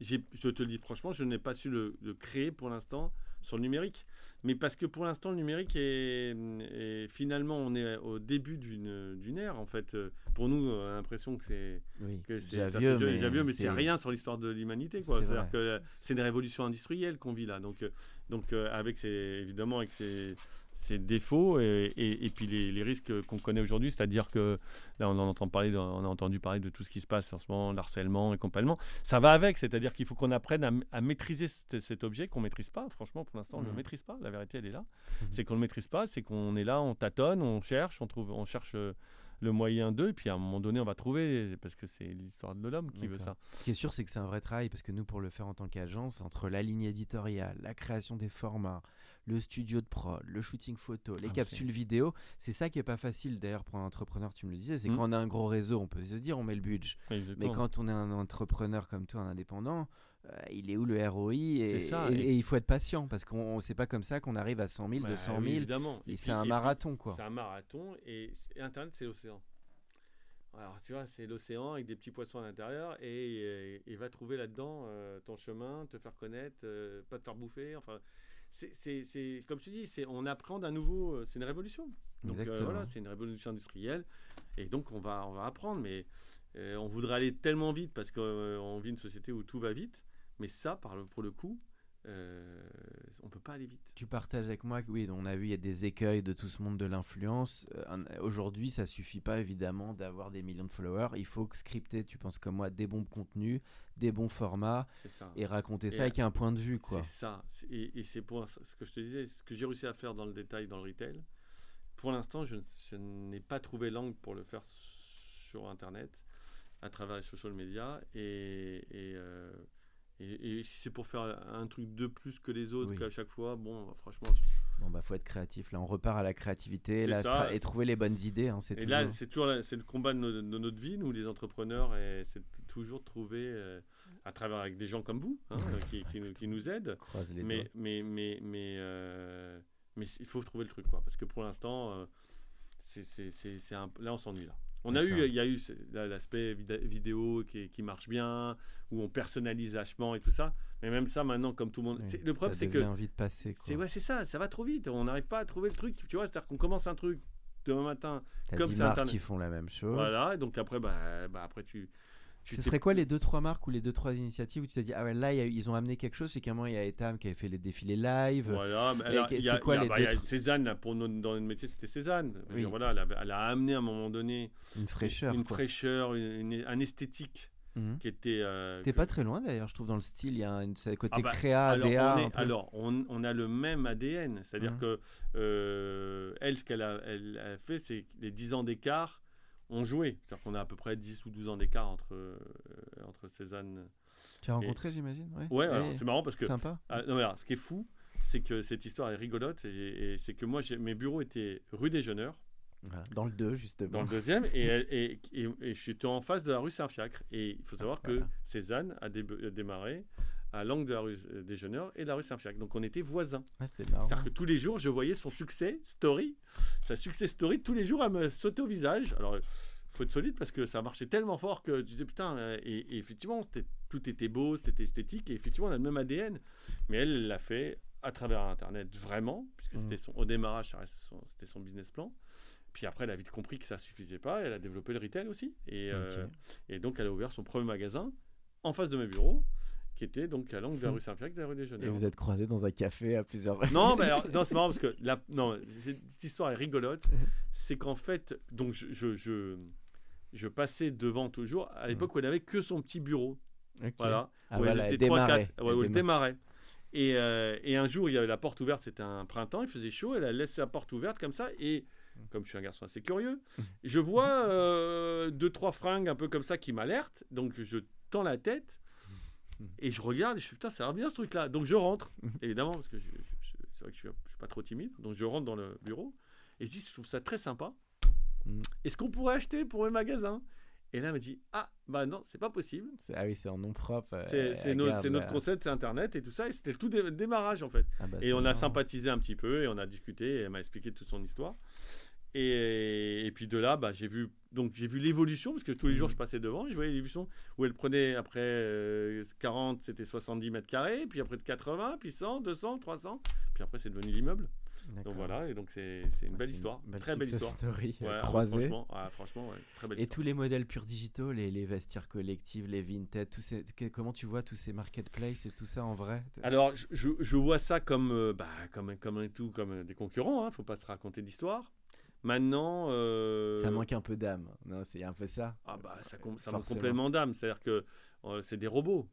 [SPEAKER 2] je te le dis franchement, je n'ai pas su le, le créer pour l'instant sur le numérique. Mais parce que pour l'instant, le numérique est, est- finalement, on est au début d'une ère. En fait, pour nous, on a l'impression que c'est
[SPEAKER 1] oui, déjà vieux, mais,
[SPEAKER 2] déjà vieux, mais c'est rien sur l'histoire de l'humanité. C'est-à-dire que c'est une révolution industrielle qu'on vit là. Donc, euh, donc euh, avec ses, évidemment avec ses, ses défauts et, et- et puis les, les risques qu'on connaît aujourd'hui, c'est-à-dire que là on en entend parler, de- on a entendu parler de tout ce qui se passe en ce moment, l'harcèlement et compagnie. Ça va avec, c'est-à-dire qu'il faut qu'on apprenne à, à maîtriser cet, cet objet qu'on maîtrise pas. Franchement, pour l'instant, on ne le
[SPEAKER 1] Mhm.
[SPEAKER 2] maîtrise pas. La vérité, elle est là.
[SPEAKER 1] Mhm.
[SPEAKER 2] C'est qu'on ne le maîtrise pas, c'est qu'on est là, on tâtonne, on cherche, on trouve, on cherche euh, le moyen d'eux, et puis à un moment donné, on va trouver, parce que c'est l'histoire de l'homme qui veut ça.
[SPEAKER 1] Ce qui est sûr, c'est que c'est un vrai travail parce que nous, pour le faire en tant qu'agence, entre la ligne éditoriale, la création des formats, le studio de prod, le shooting photo, les
[SPEAKER 2] Ah,
[SPEAKER 1] capsules vidéo, c'est ça qui est pas facile d'ailleurs pour un entrepreneur, tu me le disais. C'est
[SPEAKER 2] Mm.
[SPEAKER 1] quand on a un gros réseau, on peut se dire on met le budget. Mais quand on est un entrepreneur comme toi, un indépendant, euh, il est où le ROI et,
[SPEAKER 2] C'est ça,
[SPEAKER 1] et,
[SPEAKER 2] et-
[SPEAKER 1] et il faut être patient parce qu'on c'est pas comme ça qu'on arrive à 100 000,
[SPEAKER 2] Bah
[SPEAKER 1] 200
[SPEAKER 2] oui,
[SPEAKER 1] 000.
[SPEAKER 2] évidemment.
[SPEAKER 1] Et c'est un marathon quoi.
[SPEAKER 2] C'est un marathon, et, Internet, c'est l'océan. Alors, tu vois, c'est l'océan avec des petits poissons à l'intérieur, et, et- et va trouver là-dedans euh, ton chemin, te faire connaître, euh, pas te faire bouffer. Enfin, c'est, comme je te dis, c'est, on apprend d'un nouveau. euh, C'est une révolution. Donc euh, voilà, c'est une révolution industrielle, et donc on va, on va apprendre, mais euh, on voudrait aller tellement vite parce qu'on vit une société où tout va vite, mais ça, par le- pour le coup, euh, on peut pas aller vite.
[SPEAKER 1] Tu partages avec moi que oui, on a vu il y a des écueils de tout ce monde de l'influence. Euh, Aujourd'hui, ça suffit pas évidemment d'avoir des millions de followers. Il faut scripter, tu penses comme moi, des bons contenus, des bons formats
[SPEAKER 2] ça.
[SPEAKER 1] et raconter
[SPEAKER 2] Et
[SPEAKER 1] ça avec un point de vue quoi.
[SPEAKER 2] C'est ça. Et, et c'est pour ce que je te disais, ce que j'ai réussi à faire dans le détail, dans le retail. Pour l'instant, je, n'ai pas trouvé l'angle pour le faire sur Internet, à travers les social media. Et, et, euh, et- et si c'est pour faire un truc de plus que les autres
[SPEAKER 1] Oui.
[SPEAKER 2] qu'à chaque fois, bon, franchement.
[SPEAKER 1] Bon bah faut être créatif. Là, on repart à la créativité la stra- et trouver les bonnes idées. hein,
[SPEAKER 2] Et
[SPEAKER 1] toujours-
[SPEAKER 2] là, c'est toujours c'est le combat de, no- de notre vie, nous les entrepreneurs, et c'est toujours de trouver, euh, à travers avec des gens comme vous, hein, qui, qui nous- qui nous aident,
[SPEAKER 1] croise les
[SPEAKER 2] mais, mais, mais, mais, euh, mais il faut trouver le truc, quoi. Parce que pour l'instant, euh, c'est, là, on s'ennuie, là. On a eu, il y a eu l'aspect vidéo qui, qui marche bien, où on personnalise vachement et tout ça. Mais même ça, maintenant, comme tout le monde.
[SPEAKER 1] Oui,
[SPEAKER 2] le problème,
[SPEAKER 1] ça
[SPEAKER 2] c'est que.
[SPEAKER 1] devient vite passé.
[SPEAKER 2] C'est, ouais, c'est ça, ça va trop vite. On n'arrive pas à trouver le truc. Tu vois, c'est-à-dire qu'on commence un truc demain matin. Comme
[SPEAKER 1] 10
[SPEAKER 2] c'est
[SPEAKER 1] marques
[SPEAKER 2] Internet.
[SPEAKER 1] qui font la même chose.
[SPEAKER 2] Voilà, et donc après, bah, bah, après tu
[SPEAKER 1] Ce serait quoi les deux trois marques ou les deux trois initiatives où tu t'es dit ah ouais là ils ont amené quelque chose c'est qu'à un moment il y a Etam qui avait fait les défilés live
[SPEAKER 2] Voilà,
[SPEAKER 1] c'est quoi
[SPEAKER 2] il y a-
[SPEAKER 1] les
[SPEAKER 2] bah,
[SPEAKER 1] deux
[SPEAKER 2] il y a
[SPEAKER 1] trucs
[SPEAKER 2] Cézanne, là, pour dans notre métier, c'était Cézanne.
[SPEAKER 1] Oui.
[SPEAKER 2] dire, voilà, elle, a amené à un moment donné
[SPEAKER 1] une fraîcheur
[SPEAKER 2] une fraîcheur, une- une- un esthétique
[SPEAKER 1] Mhm.
[SPEAKER 2] qui était. euh,
[SPEAKER 1] T'es
[SPEAKER 2] que-
[SPEAKER 1] pas très loin d'ailleurs je trouve dans le style il y a un côté
[SPEAKER 2] Ah bah,
[SPEAKER 1] créa
[SPEAKER 2] alors,
[SPEAKER 1] ADA
[SPEAKER 2] on, est- alors, on, on a le même ADN, c'est-à-dire
[SPEAKER 1] Mhm.
[SPEAKER 2] que euh, elle, ce qu'elle a, elle a fait, c'est les 10 ans d'écart ont joué. C'est-à-dire qu'on a à peu près 10 ou 12 ans d'écart entre, euh, entre Cézanne.
[SPEAKER 1] tu as rencontré j'imagine ouais,
[SPEAKER 2] c'est marrant parce que
[SPEAKER 1] sympa
[SPEAKER 2] Ah, non, mais alors, ce qui est fou, c'est que cette histoire est rigolote et, et c'est que moi, j'ai- mes bureaux étaient rue des Jeuneurs,
[SPEAKER 1] Voilà. dans le 2 justement
[SPEAKER 2] dans le deuxième, et, elle- et, et- et je suis en face de la rue Saint-Fiacre. Et il faut savoir que
[SPEAKER 1] Voilà.
[SPEAKER 2] Cézanne a, dé- a démarré à l'angle de la rue euh, des Jeuneurs et de la rue Saint-Fiacre. Donc on était voisins.
[SPEAKER 1] Ouais,
[SPEAKER 2] C'est-à-dire que tous les jours, je voyais son succès story, sa succès story, tous les jours, à me sauter au visage. Alors, il faut être solide parce que ça marchait tellement fort que tu disais putain. euh, Et, et effectivement, tout était beau, c'était esthétique, et effectivement, on a le même ADN. Mais elle elle l'a fait à travers Internet, vraiment, puisque
[SPEAKER 1] Mhm.
[SPEAKER 2] c'était son, au démarrage, c'était son business plan. Puis après, elle a vite compris que ça suffisait pas. Elle a développé le retail aussi. Et, euh, et donc, elle a ouvert son premier magasin en face de mes bureaux, qui était donc à l'angle de la
[SPEAKER 1] Mhm.
[SPEAKER 2] rue Saint-Pierre, de la rue des Jeunes.
[SPEAKER 1] et vous êtes croisés dans un café à plusieurs
[SPEAKER 2] Non, mais alors, non, c'est marrant parce que la, non, cette histoire est rigolote. C'est qu'en fait, donc je, je, je, je passais devant toujours à l'époque où elle avait que son petit bureau. Voilà.
[SPEAKER 1] ah
[SPEAKER 2] où
[SPEAKER 1] voilà
[SPEAKER 2] elle était trois,
[SPEAKER 1] démarrait
[SPEAKER 2] quatre, ouais,
[SPEAKER 1] Elle
[SPEAKER 2] où elle
[SPEAKER 1] démarrait.
[SPEAKER 2] démarrait. Et, euh, et un jour, il y avait la porte ouverte, c'était un printemps, il faisait chaud, elle a laissé la porte ouverte comme ça, et comme je suis un garçon assez curieux, je vois euh, deux, trois fringues un peu comme ça qui m'alertent, donc je tends la tête, et je regarde, et je fais putain, ça a l'air bien ce truc-là. Donc je rentre, évidemment, parce que je- je- je- c'est vrai que je suis, je suis pas trop timide, donc je rentre dans le bureau, et je dis, je trouve ça très sympa.
[SPEAKER 1] Mm.
[SPEAKER 2] Est-ce qu'on pourrait acheter pour mes magasins? Et là, elle me dit, ah, bah non, c'est pas possible.
[SPEAKER 1] Ah oui c'est en nom propre euh,
[SPEAKER 2] C'est notre, concept, c'est Internet et tout ça. Et c'était le tout dé- démarrage, en fait.
[SPEAKER 1] Ah bah,
[SPEAKER 2] Et on a sympathisé un petit peu et on a discuté et elle m'a expliqué toute son histoire. Et, et puis de là, bah, j'ai vu, donc j'ai vu l'évolution parce que tous les jours
[SPEAKER 1] Mhm.
[SPEAKER 2] je passais devant et je voyais l'évolution où elle prenait après euh, 40, c'était 70 mètres carrés, puis après de 80, puis 100, 200, 300, puis après c'est devenu l'immeuble. Donc voilà, et donc c'est c'est une
[SPEAKER 1] Ah,
[SPEAKER 2] belle histoire,
[SPEAKER 1] belle
[SPEAKER 2] très belle histoire.
[SPEAKER 1] story, euh,
[SPEAKER 2] Ouais, ah,
[SPEAKER 1] croisée.
[SPEAKER 2] franchement, ah, franchement, ouais, très belle
[SPEAKER 1] Et
[SPEAKER 2] histoire.
[SPEAKER 1] tous les modèles pur digitaux, les, les vestiaires collectifs, les vintage, tous ces, comment tu vois tous ces marketplaces et tout ça en vrai?
[SPEAKER 2] Alors, je, je- vois ça comme, euh, bah, comme, comme tout, comme euh, des concurrents. Hein, faut pas se raconter d'histoire. Maintenant, euh,
[SPEAKER 1] Ça manque un peu d'âme. Non, c'est un peu ça.
[SPEAKER 2] Ah bah ça, com- ça manque complètement d'âme. C'est-à-dire que euh, c'est des robots.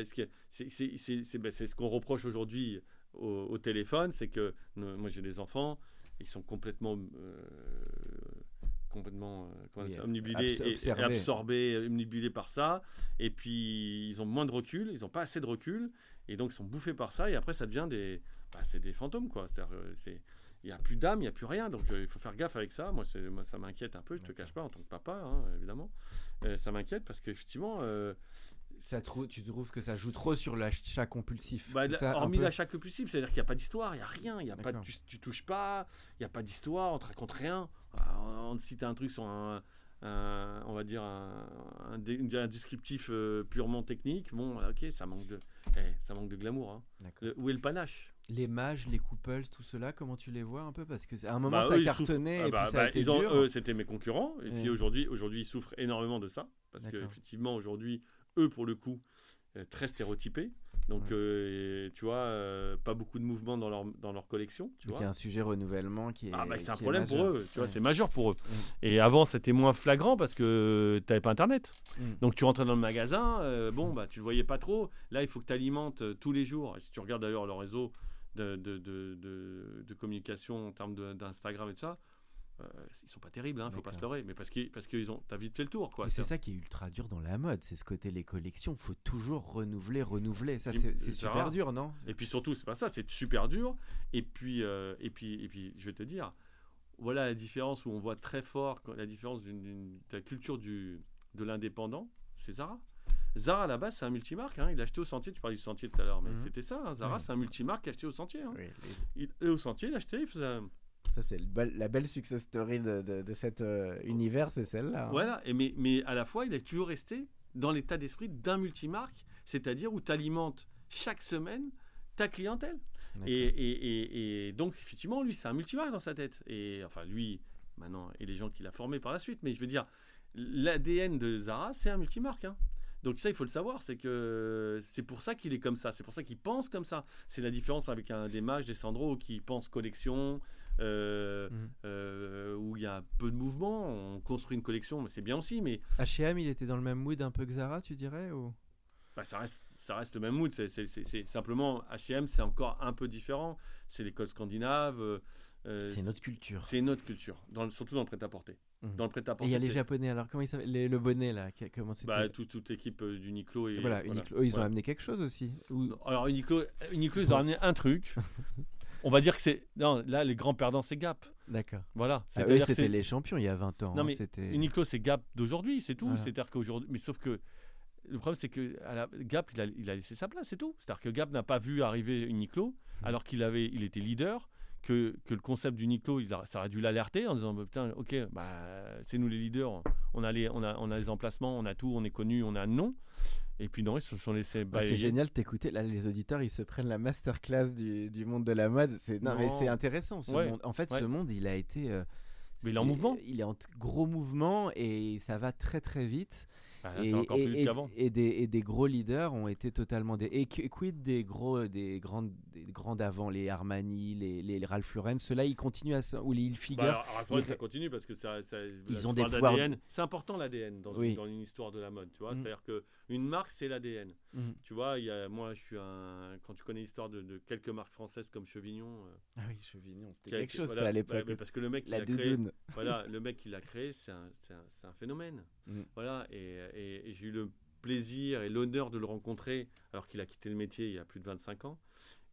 [SPEAKER 2] Est- c'est- c'est- c'est- c'est- ben, c'est ce qu'on reproche aujourd'hui au, au téléphone, c'est que euh, moi j'ai des enfants, ils sont complètement euh, complètement euh,
[SPEAKER 1] Oui,
[SPEAKER 2] ça, omnubilés
[SPEAKER 1] abs-
[SPEAKER 2] et- et, absorbés, omnubilés par ça. Et puis ils ont moins de recul, ils n'ont pas assez de recul, et donc ils sont bouffés par ça. Et après ça devient des, bah, c'est des fantômes quoi. C'est-à-dire, euh, c'est il n'y a plus d'âme, il n'y a plus rien. Donc euh, il faut faire gaffe avec ça. Moi, ça m'inquiète un peu, je te cache pas, en tant que papa, hein, évidemment. Euh, ça m'inquiète parce qu'effectivement. euh,
[SPEAKER 1] Ça
[SPEAKER 2] c'est-
[SPEAKER 1] trou- tu trouves que ça joue trop sur l'achat compulsif
[SPEAKER 2] bah,
[SPEAKER 1] ça,
[SPEAKER 2] hormis l'achat compulsif, c'est-à-dire qu'il n'y a pas d'histoire, il n'y a rien, y a pas, tu, tu touches pas, il n'y a pas d'histoire, on te raconte rien. Ah, On te cite un truc sur un, un- on va dire un, un descriptif euh, purement technique. Bon, ok, ça manque de, eh, ça manque de glamour. hein. Le- où est le panache?
[SPEAKER 1] Les mages, les couples, tout cela, comment tu les vois un peu? Parce que à un moment
[SPEAKER 2] Bah,
[SPEAKER 1] ça
[SPEAKER 2] eux,
[SPEAKER 1] cartonnait
[SPEAKER 2] Ah
[SPEAKER 1] et
[SPEAKER 2] bah,
[SPEAKER 1] puis ça
[SPEAKER 2] bah,
[SPEAKER 1] a été
[SPEAKER 2] ils ont-
[SPEAKER 1] dur.
[SPEAKER 2] eux, c'était mes concurrents. Et
[SPEAKER 1] Ouais.
[SPEAKER 2] puis aujourd'hui, aujourd'hui, ils souffrent énormément de ça. Parce qu'effectivement, aujourd'hui, eux, pour le coup, euh, très stéréotypés. Donc,
[SPEAKER 1] Ouais.
[SPEAKER 2] euh, tu vois, euh, pas beaucoup de mouvement dans leur, dans leur collection. Tu
[SPEAKER 1] Donc
[SPEAKER 2] vois.
[SPEAKER 1] il y a un sujet renouvellement qui est.
[SPEAKER 2] Ah bah c'est un problème pour eux, tu vois, c'est majeur pour eux. Et avant c'était moins flagrant parce que tu n'avais pas internet.
[SPEAKER 1] Mm.
[SPEAKER 2] Donc tu rentrais dans le magasin, euh, bon bah tu le voyais pas trop. Là il faut que tu alimentes euh, tous les jours. Et si tu regardes d'ailleurs leur réseau de, de, de, de- de communication en termes d'Instagram et tout ça, euh, ils sont pas terribles, hein, faut pas se leurrer. Mais parce qu'ils parce qu'ils ont, t'as vite fait le tour quoi.
[SPEAKER 1] C'est ça qui est ultra dur dans la mode, c'est ce côté les collections, faut toujours renouveler, renouveler. Ça c'est super
[SPEAKER 2] rare.
[SPEAKER 1] dur, non?
[SPEAKER 2] Et puis surtout, c'est pas ça, c'est super dur. Et puis, euh, et puis, et puis, je vais te dire, voilà la différence où on voit très fort la différence d'une- d'une- de la culture du, de l'indépendant, c'est Zara. Zara à la base, c'est un multimarque. Hein. Il a acheté au sentier. Tu parlais du sentier tout à l'heure, mais
[SPEAKER 1] Mhm.
[SPEAKER 2] c'était ça. hein. Zara, c'est un multimarque acheté au sentier. hein.
[SPEAKER 1] Oui, les-
[SPEAKER 2] Il, et au sentier, il a acheté. Il faisait un-
[SPEAKER 1] Ça c'est bel- la belle success story de, de, de cet euh, univers, c'est celle-là. hein.
[SPEAKER 2] Voilà. Et mais, mais à la fois, il est toujours resté dans l'état d'esprit d'un multimarque, c'est-à-dire où tu alimentes chaque semaine ta clientèle. Et, et- et- et donc, effectivement, lui, c'est un multimarque dans sa tête. Et enfin, lui, maintenant, et les gens qu'il a formés par la suite. Mais je veux dire, l'ADN de Zara, c'est un multimarque. hein. Donc ça, il faut le savoir, c'est que c'est pour ça qu'il est comme ça, c'est pour ça qu'il pense comme ça. C'est la différence avec un des mages, des Sandro, qui pense collection, euh,
[SPEAKER 1] Mhm.
[SPEAKER 2] euh, où il y a peu de mouvement, on construit une collection, mais c'est bien aussi, mais
[SPEAKER 1] H&M, il était dans le même mood un peu que Zara, tu dirais ou...
[SPEAKER 2] bah, ça, reste, ça reste le même mood. C'est, c'est- c'est- c'est simplement H&M, c'est encore un peu différent. C'est l'école scandinave. euh,
[SPEAKER 1] C'est une autre culture.
[SPEAKER 2] c'est une autre culture, dans le- surtout dans le prêt-à-porter.
[SPEAKER 1] Mhm.
[SPEAKER 2] Dans le
[SPEAKER 1] Et
[SPEAKER 2] prêt-à-porter,
[SPEAKER 1] il y a les
[SPEAKER 2] c'est-
[SPEAKER 1] Japonais, alors comment ils s'appellent? Les- Le bonnet, là, comment c'était?
[SPEAKER 2] Bah, tout- toute l'équipe d'Uniqlo. Et,
[SPEAKER 1] Voilà, Uniqlo, eux, ils ont
[SPEAKER 2] Voilà.
[SPEAKER 1] amené quelque chose aussi ou...
[SPEAKER 2] Alors Uniqlo, Uniqlo, ils ont ramené un truc. On va dire que c'est. Non, là, les grands perdants, c'est Gap.
[SPEAKER 1] D'accord.
[SPEAKER 2] Voilà.
[SPEAKER 1] Ah,
[SPEAKER 2] que
[SPEAKER 1] c'était
[SPEAKER 2] c'est-
[SPEAKER 1] les champions il y a 20 ans.
[SPEAKER 2] Non,
[SPEAKER 1] hein,
[SPEAKER 2] mais
[SPEAKER 1] c'était...
[SPEAKER 2] Uniqlo, c'est Gap d'aujourd'hui, c'est tout.
[SPEAKER 1] Voilà.
[SPEAKER 2] C'est-à-dire qu'aujourd'hui. Mais sauf que. Le problème, c'est que à la- Gap, il a, il a laissé sa place, c'est tout. C'est-à-dire que Gap n'a pas vu arriver Uniqlo, alors qu'il avait, il était leader, que, que le concept d'Uniqlo, il a, ça aurait dû l'alerter en disant bah, putain, ok, bah, c'est nous les leaders, on a les, on a, on a les emplacements, on a tout, on est connu, on a un nom. Et puis non, ils se sont laissés
[SPEAKER 1] Ah,
[SPEAKER 2] balayer.
[SPEAKER 1] c'est génial de t'écouter. Là, les auditeurs, ils se prennent la masterclass du, du monde de la mode. C'est non, mais c'est intéressant. Ce
[SPEAKER 2] Ouais.
[SPEAKER 1] monde. En fait,
[SPEAKER 2] Ouais.
[SPEAKER 1] ce monde, il a été. euh,
[SPEAKER 2] Mais il est en mouvement.
[SPEAKER 1] Il est en gros mouvement et ça va très très vite.
[SPEAKER 2] Ah, là,
[SPEAKER 1] et,
[SPEAKER 2] encore
[SPEAKER 1] et-
[SPEAKER 2] plus
[SPEAKER 1] et- et des, et des gros leaders ont été totalement des. Et qu- quid des gros, des grandes, des grands d'avant, les Armani, les, les Ralph Lauren. Ceux-là, ils continuent à. Ou les Hilfiger.
[SPEAKER 2] Bah, Ralph Lauren, ça continue parce que ça, ça-
[SPEAKER 1] Ils ont des pouvoirs.
[SPEAKER 2] C'est important l'ADN dans,
[SPEAKER 1] Oui.
[SPEAKER 2] une, dans une histoire de la mode, tu vois?
[SPEAKER 1] Mm.
[SPEAKER 2] C'est-à-dire que une marque, c'est l'ADN.
[SPEAKER 1] Mhm.
[SPEAKER 2] Tu vois, il y a, moi, je suis un. Quand tu connais l'histoire de, de quelques marques françaises comme Chevignon, euh,
[SPEAKER 1] Ah oui, Chevignon, c'était quelque chose
[SPEAKER 2] voilà,
[SPEAKER 1] ça à l'époque.
[SPEAKER 2] parce que le mec, qui
[SPEAKER 1] la
[SPEAKER 2] créé, voilà, le mec qui l'a créé, c'est un, un- phénomène.
[SPEAKER 1] Mm.
[SPEAKER 2] Voilà, et, et- et j'ai eu le plaisir et l'honneur de le rencontrer alors qu'il a quitté le métier il y a plus de 25 ans.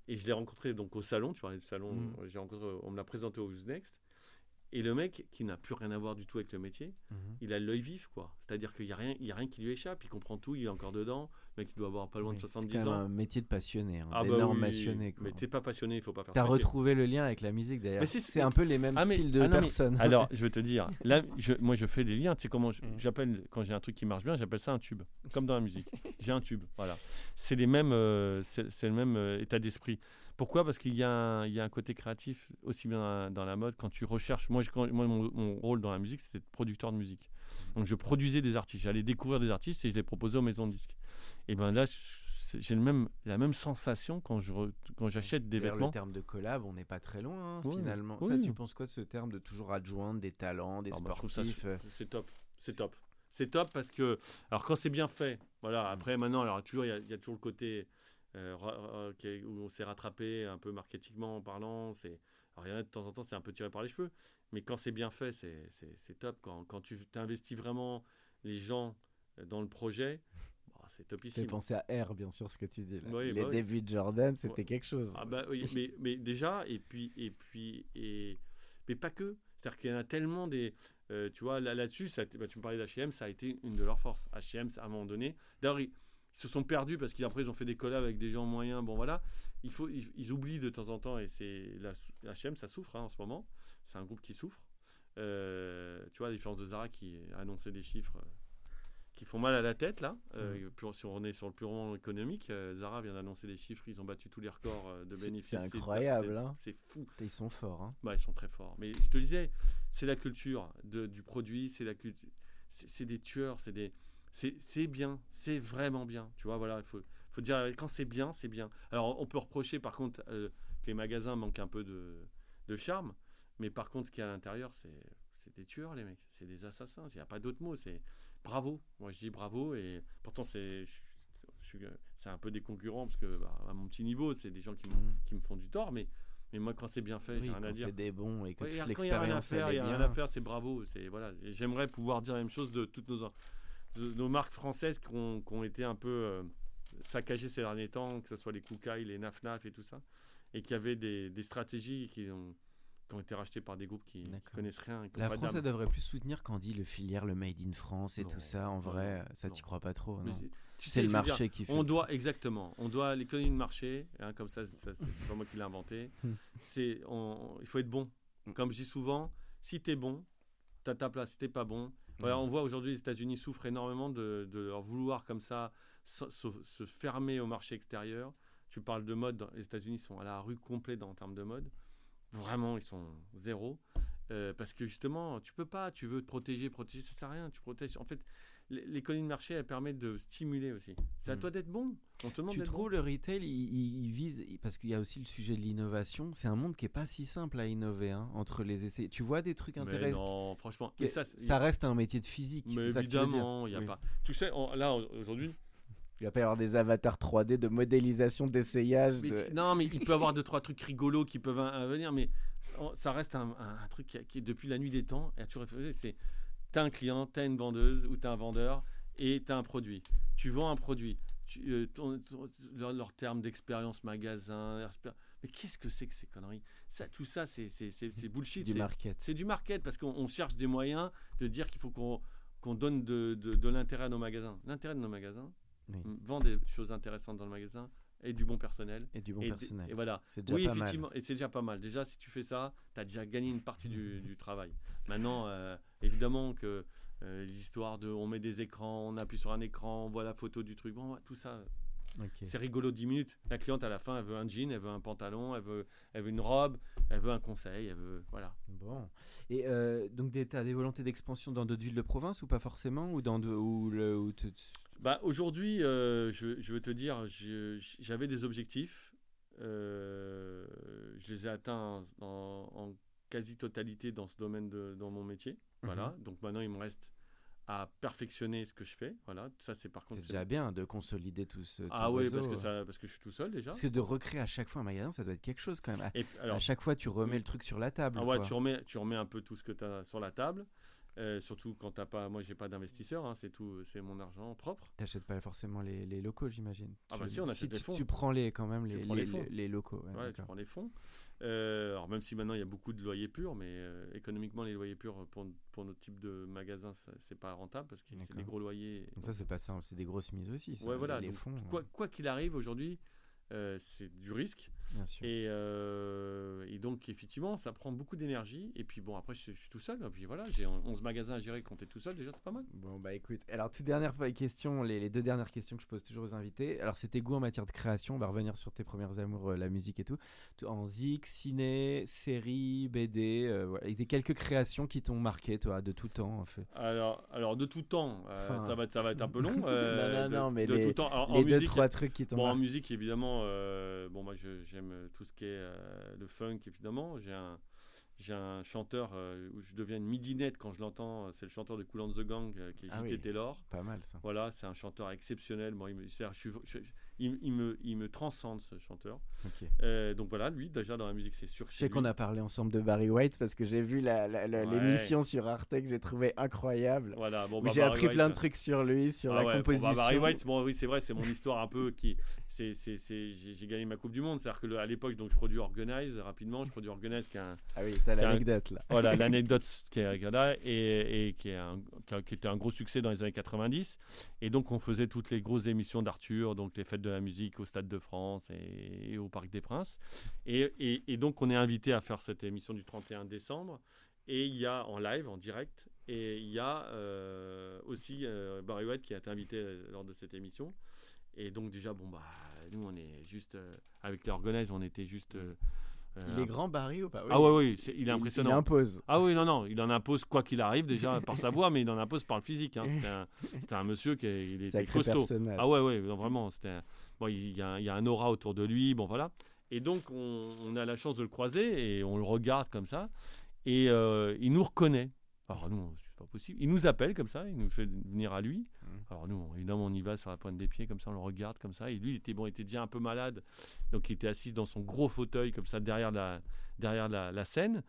[SPEAKER 2] Et je l'ai rencontré donc au salon, tu parlais du salon, j'ai rencontré, on me l'a présenté au Who's Next. Et le mec, qui n'a plus rien à voir du tout avec le métier,
[SPEAKER 1] Mhm.
[SPEAKER 2] il a l'œil vif, quoi. C'est-à-dire qu'il n'y a, rien- il y a rien qui lui échappe, il comprend tout, il est encore dedans. Mec, il doit avoir pas loin de
[SPEAKER 1] C'est
[SPEAKER 2] 70
[SPEAKER 1] quand même
[SPEAKER 2] ans.
[SPEAKER 1] un métier de passionné, hein,
[SPEAKER 2] Ah bah oui,
[SPEAKER 1] passionné. quoi.
[SPEAKER 2] Mais t'es pas passionné, il faut pas faire
[SPEAKER 1] T'as
[SPEAKER 2] ce métier.
[SPEAKER 1] retrouvé le lien avec la musique d'ailleurs.
[SPEAKER 2] Mais c'est-
[SPEAKER 1] C'est un peu les mêmes
[SPEAKER 2] Ah, mais-
[SPEAKER 1] styles de
[SPEAKER 2] ah non, mais-
[SPEAKER 1] personnes.
[SPEAKER 2] Alors, je vais te dire, là, je- moi, je fais des liens. Tu sais comment
[SPEAKER 1] Mm.
[SPEAKER 2] j'appelle quand j'ai un truc qui marche bien, j'appelle ça un tube, comme dans la musique. J'ai un tube, voilà. C'est les mêmes, euh, c'est c'est le même euh, état d'esprit. Pourquoi? Parce qu'il y, a un- il y a un côté créatif aussi bien dans la, dans la mode. Quand tu recherches, moi, je- quand- moi, mon, mon rôle dans la musique, c'était producteur de musique. Donc, je produisais des artistes. J'allais découvrir des artistes et je les proposais aux maisons de disques. Et ben là, j'ai même, la même sensation quand je re- quand j'achète des vêtements.
[SPEAKER 1] le terme de collab, on n'est pas très loin hein,
[SPEAKER 2] Oui,
[SPEAKER 1] finalement.
[SPEAKER 2] oui.
[SPEAKER 1] Ça, tu penses quoi de ce terme de toujours adjoindre des talents, des
[SPEAKER 2] Ah bah,
[SPEAKER 1] sportifs euh,
[SPEAKER 2] c'est top. C'est top. C'est top parce que, alors quand c'est bien fait, voilà, après maintenant, alors toujours, il y a- il y, a toujours le côté euh, où on s'est rattrapé un peu marketingment en parlant. C'est, alors il y en a de temps en temps, c'est un peu tiré par les cheveux, mais quand c'est bien fait, c'est, top. Quand, quand tu investis vraiment les gens euh, dans le projet, c'est
[SPEAKER 1] C'est
[SPEAKER 2] topissime.
[SPEAKER 1] penser à R, bien sûr, ce que tu dis. Là.
[SPEAKER 2] Oui,
[SPEAKER 1] Les
[SPEAKER 2] bah oui.
[SPEAKER 1] débuts de Jordan, c'était
[SPEAKER 2] Ouais.
[SPEAKER 1] quelque chose.
[SPEAKER 2] Ah bah oui, mais, mais déjà, et puis, et puis, et, mais pas que. C'est-à-dire qu'il y en a tellement des, euh, tu vois, là, là-dessus, été- bah, tu me parlais d'H&M, ça a été une de leurs forces. H&M, à un moment donné, d'ailleurs, ils, ils se sont perdus parce qu'après, ils ont fait des collabs avec des gens moyens. Bon, voilà, il faut, ils, ils oublient de temps en temps, et c'est H&M, ça souffre hein, en ce moment. C'est un groupe qui souffre. Euh, tu vois, la différence de Zara qui a annoncé des chiffres euh, qui font mal à la tête là. Euh, si on est sur le purement économique, euh, Zara vient d'annoncer des chiffres, ils ont battu tous les records euh, de bénéfices.
[SPEAKER 1] c'est incroyable,
[SPEAKER 2] c'est-
[SPEAKER 1] hein.
[SPEAKER 2] Fou.
[SPEAKER 1] Ils sont forts. hein.
[SPEAKER 2] Bah, ils sont très forts. Mais je te disais, c'est la culture de- du produit, c'est la culture. C'est des tueurs, c'est des. C'est bien, c'est vraiment bien. Tu vois, voilà, il faut, faut dire quand c'est bien, c'est bien. Alors, on peut reprocher par contre que les magasins manquent un peu de, de charme, mais par contre, ce qu'il y a à l'intérieur, c'est c'est des tueurs, les mecs. C'est des assassins. Il n'y a pas d'autre mot. C'est bravo. Moi, je dis bravo. Et pourtant, c'est. un peu des concurrents parce que, bah, à mon petit niveau, c'est des gens qui,
[SPEAKER 1] Mm.
[SPEAKER 2] qui me font du tort. Mais, mais moi, quand c'est bien fait,
[SPEAKER 1] Oui,
[SPEAKER 2] j'ai rien à dire.
[SPEAKER 1] c'est des bons et que
[SPEAKER 2] Ouais,
[SPEAKER 1] toute
[SPEAKER 2] quand il y a rien à
[SPEAKER 1] l'expérience
[SPEAKER 2] faire, il
[SPEAKER 1] est
[SPEAKER 2] y a rien à faire, c'est bravo. C'est voilà. J'aimerais pouvoir dire la même chose de toutes nos de nos marques françaises qui ont, qui ont été un peu euh, saccagées ces derniers temps, que ce soit les Koukaï, les Naf-Naf et tout ça, et qui avaient des, des stratégies qui ont, qui ont été rachetées par des groupes qui, qui
[SPEAKER 1] D'accord.
[SPEAKER 2] connaissent rien. qui
[SPEAKER 1] La
[SPEAKER 2] pas
[SPEAKER 1] France, elle devrait plus soutenir quand on dit le filière, le made in France et
[SPEAKER 2] Non,
[SPEAKER 1] tout ça. En
[SPEAKER 2] non,
[SPEAKER 1] vrai, ça t'y crois pas trop.
[SPEAKER 2] C'est- tu sais,
[SPEAKER 1] le
[SPEAKER 2] dire,
[SPEAKER 1] marché qui fait.
[SPEAKER 2] On doit exactement, on doit l'économie de marché, hein, comme ça, ça, c'est pas moi qui l'ai inventé. C'est, on- il faut être bon.
[SPEAKER 1] Hmm.
[SPEAKER 2] Comme je dis souvent, si t'es bon, t'as ta place. Si t'es pas bon, voilà,
[SPEAKER 1] Hmm.
[SPEAKER 2] on voit aujourd'hui les États-Unis souffrent énormément de, de leur vouloir comme ça se, se- fermer au marché extérieur. Tu parles de mode, dans- les États-Unis sont à la rue complète en termes de mode. Vraiment, ils sont zéro. Euh, parce que justement, tu peux pas, tu veux te protéger, protéger, ça sert à rien. Tu protèges. En fait, l'économie de marché, elle permet de stimuler aussi. C'est à
[SPEAKER 1] Mm.
[SPEAKER 2] toi d'être bon. On te demande
[SPEAKER 1] Tu trouves
[SPEAKER 2] bon.
[SPEAKER 1] le retail, il, il- il vise, parce qu'il y a aussi le sujet de l'innovation, c'est un monde qui est pas si simple à innover, hein, entre les essais. Tu vois des trucs intéressants.
[SPEAKER 2] non, franchement. Et ça,
[SPEAKER 1] reste un métier de physique.
[SPEAKER 2] Mais évidemment, il y a
[SPEAKER 1] Oui.
[SPEAKER 2] pas. Tu sais, on- là aujourd'hui,
[SPEAKER 1] Il va pas y avoir des avatars 3D de modélisation, d'essayage. De-
[SPEAKER 2] Non, mais il peut y avoir deux, trois trucs rigolos qui peuvent venir, mais ça- reste un, un- un truc qui, qui est depuis la nuit des temps. Et tu réfléchis, c'est t'as un client, t'as une vendeuse ou t'as un vendeur et t'as un produit. Tu vends un produit. Tu, euh, ton- ton- leur, leur terme d'expérience magasin. Mais qu'est-ce que c'est que ces conneries? Ça, Tout ça, c'est c'est- c'est- bullshit.
[SPEAKER 1] du market.
[SPEAKER 2] c'est du market parce qu'on on cherche des moyens de dire qu'il faut qu'on donne de, de- de l'intérêt à nos magasins. L'intérêt de nos magasins,
[SPEAKER 1] Oui.
[SPEAKER 2] vend des choses intéressantes dans le magasin et du bon personnel.
[SPEAKER 1] Et du bon
[SPEAKER 2] et,
[SPEAKER 1] personnel.
[SPEAKER 2] et voilà.
[SPEAKER 1] C'est déjà
[SPEAKER 2] Oui,
[SPEAKER 1] pas mal.
[SPEAKER 2] effectivement, et c'est déjà pas mal. Déjà, si tu fais ça, tu as déjà gagné une partie du, du travail. Maintenant, euh, évidemment que euh, les histoires de on met des écrans, on appuie sur un écran, on voit la photo du truc, bon, tout ça, C'est rigolo 10 minutes. La cliente, à la fin, elle veut un jean, elle veut un pantalon, elle veut, elle veut une robe, elle veut un conseil, elle veut. Voilà.
[SPEAKER 1] Bon. Et euh, donc, tu as des volontés d'expansion dans d'autres villes de province ou pas forcément? Ou dans de, ou le, ou te-
[SPEAKER 2] Bah, Aujourd'hui, euh, je, je veux te dire, j'avais des objectifs. euh, je les ai atteints en, en quasi-totalité dans ce domaine, de, dans mon métier. Voilà. Donc maintenant, il me reste à perfectionner ce que je fais. Voilà. Ça, c'est par contre.
[SPEAKER 1] C'est déjà bien de consolider tout ce.
[SPEAKER 2] Ah
[SPEAKER 1] ton
[SPEAKER 2] oui, parce que,
[SPEAKER 1] euh.
[SPEAKER 2] ça, parce que je suis tout seul déjà.
[SPEAKER 1] Parce que de recréer à chaque fois un magasin, ça doit être quelque chose quand même. À,
[SPEAKER 2] Et puis, alors,
[SPEAKER 1] à chaque fois, tu remets
[SPEAKER 2] oui.
[SPEAKER 1] le truc sur la table.
[SPEAKER 2] ah ouais,
[SPEAKER 1] quoi.
[SPEAKER 2] tu, remets, tu remets un peu tout ce que tu as sur la table. Euh, surtout quand t'as pas, moi j'ai pas d'investisseur, hein, c'est tout, c'est mon argent propre.
[SPEAKER 1] T'achètes pas forcément les, les locaux, j'imagine.
[SPEAKER 2] Ah
[SPEAKER 1] Tu-
[SPEAKER 2] bah si, on achète
[SPEAKER 1] tu,
[SPEAKER 2] des fonds.
[SPEAKER 1] Tu prends les quand même
[SPEAKER 2] Tu
[SPEAKER 1] les, les,
[SPEAKER 2] les fonds.
[SPEAKER 1] les- locaux. ouais,
[SPEAKER 2] Ouais, tu prends les fonds. Euh, alors même si maintenant il y a beaucoup de loyers purs, mais euh, économiquement les loyers purs pour, pour notre type de magasin, c'est pas rentable parce que c'est des gros loyers.
[SPEAKER 1] Donc ça, c'est pas simple, c'est des grosses mises aussi. ça,
[SPEAKER 2] ouais, voilà.
[SPEAKER 1] Les
[SPEAKER 2] donc,
[SPEAKER 1] fonds,
[SPEAKER 2] quoi
[SPEAKER 1] ouais,
[SPEAKER 2] quoi qu'il arrive aujourd'hui, c'est du risque. Et, euh, et donc effectivement, ça prend beaucoup d'énergie. Et puis bon, après je, je suis tout seul. Et puis voilà, j'ai 11 magasins à gérer quand t'es tout seul. Déjà, c'est pas mal.
[SPEAKER 1] Bon, bah écoute, alors toute dernière question, les, les deux dernières questions que je pose toujours aux invités. Alors, c'était goût en matière de création, on va revenir sur tes premières amours, euh, la musique et tout. En zik, ciné, série, BD, euh, voilà. Et des quelques créations qui t'ont marqué, toi, de tout temps, en fait?
[SPEAKER 2] Alors, alors de tout temps, euh,
[SPEAKER 1] Enfin.
[SPEAKER 2] ça, va, être- ça va être un peu long.
[SPEAKER 1] Non, non,
[SPEAKER 2] de-
[SPEAKER 1] non, mais
[SPEAKER 2] de
[SPEAKER 1] les-
[SPEAKER 2] tout temps. Alors, en
[SPEAKER 1] les deux,
[SPEAKER 2] musique,
[SPEAKER 1] trois trucs qui t'ont
[SPEAKER 2] Bon, en
[SPEAKER 1] marqué.
[SPEAKER 2] musique, évidemment, bon, moi, je- j'aime tout ce qui est euh, le funk, évidemment. J'ai un, j'ai un chanteur euh, où je deviens une midinette quand je l'entends. C'est le chanteur de Cool and the Gang, euh, qui est
[SPEAKER 1] Ah
[SPEAKER 2] JT
[SPEAKER 1] oui.
[SPEAKER 2] Taylor.
[SPEAKER 1] Pas mal, ça.
[SPEAKER 2] Voilà, c'est un chanteur exceptionnel. Moi, je je- il, il me, il me transcende, ce chanteur. Euh, donc voilà, lui, déjà dans la musique, c'est sûr.
[SPEAKER 1] Je sais qu'on a parlé ensemble de Barry White parce que j'ai vu
[SPEAKER 2] Ouais.
[SPEAKER 1] l'émission sur Arte que j'ai trouvé incroyable.
[SPEAKER 2] Voilà, bon, bah,
[SPEAKER 1] j'ai appris
[SPEAKER 2] White,
[SPEAKER 1] plein de
[SPEAKER 2] euh,
[SPEAKER 1] trucs sur lui, sur
[SPEAKER 2] Ah
[SPEAKER 1] la
[SPEAKER 2] ouais, bon, bah,
[SPEAKER 1] composition.
[SPEAKER 2] Barry White, bon, oui, c'est vrai, c'est mon histoire un peu qui. c'est j'ai gagné ma Coupe du Monde. C'est-à-dire que le- à l'époque, donc je produis Organize rapidement. Je produis Organize qui est un,
[SPEAKER 1] Ah oui, t'as l'anecdote là.
[SPEAKER 2] voilà l'anecdote qui est qui est là et, et qui, est un- qui a- qui était un gros succès dans les années 90 et donc on faisait toutes les grosses émissions d'Arthur donc les fêtes de la musique au Stade de France et, et au Parc des Princes. Et, et- et donc on est invité à faire cette émission du 31 décembre. Et il y a en live en direct et il y a euh, aussi euh, Barry White qui a été invité euh, lors de cette émission. Et donc déjà bon bah nous on est juste euh, avec les Organize on était juste euh,
[SPEAKER 1] Il
[SPEAKER 2] euh,
[SPEAKER 1] est grand Barry ou pas?
[SPEAKER 2] Ah ouais oui c'est- il est impressionnant
[SPEAKER 1] Il impose.
[SPEAKER 2] ah oui, non, non, il en impose quoi qu'il arrive, déjà par sa voix, mais il en impose par le physique. hein. C'était un, monsieur qui il était
[SPEAKER 1] Sacré
[SPEAKER 2] costaud.
[SPEAKER 1] personnage.
[SPEAKER 2] Ah ouais, ouais, non, vraiment. Un- bon, il, y a, un- il y a un aura autour de lui, bon voilà. Et donc, on, on a la chance de le croiser et on le regarde comme ça. Et euh, il nous reconnaît. Alors nous, c'est pas possible. Il nous appelle comme ça, il nous fait venir à lui.
[SPEAKER 1] Mhm.
[SPEAKER 2] Alors nous, évidemment, on y va sur la pointe des pieds comme ça, on le regarde comme ça. Et lui, il était bon, il était déjà un peu malade, donc il était assis dans son gros fauteuil comme ça derrière la derrière la, la scène.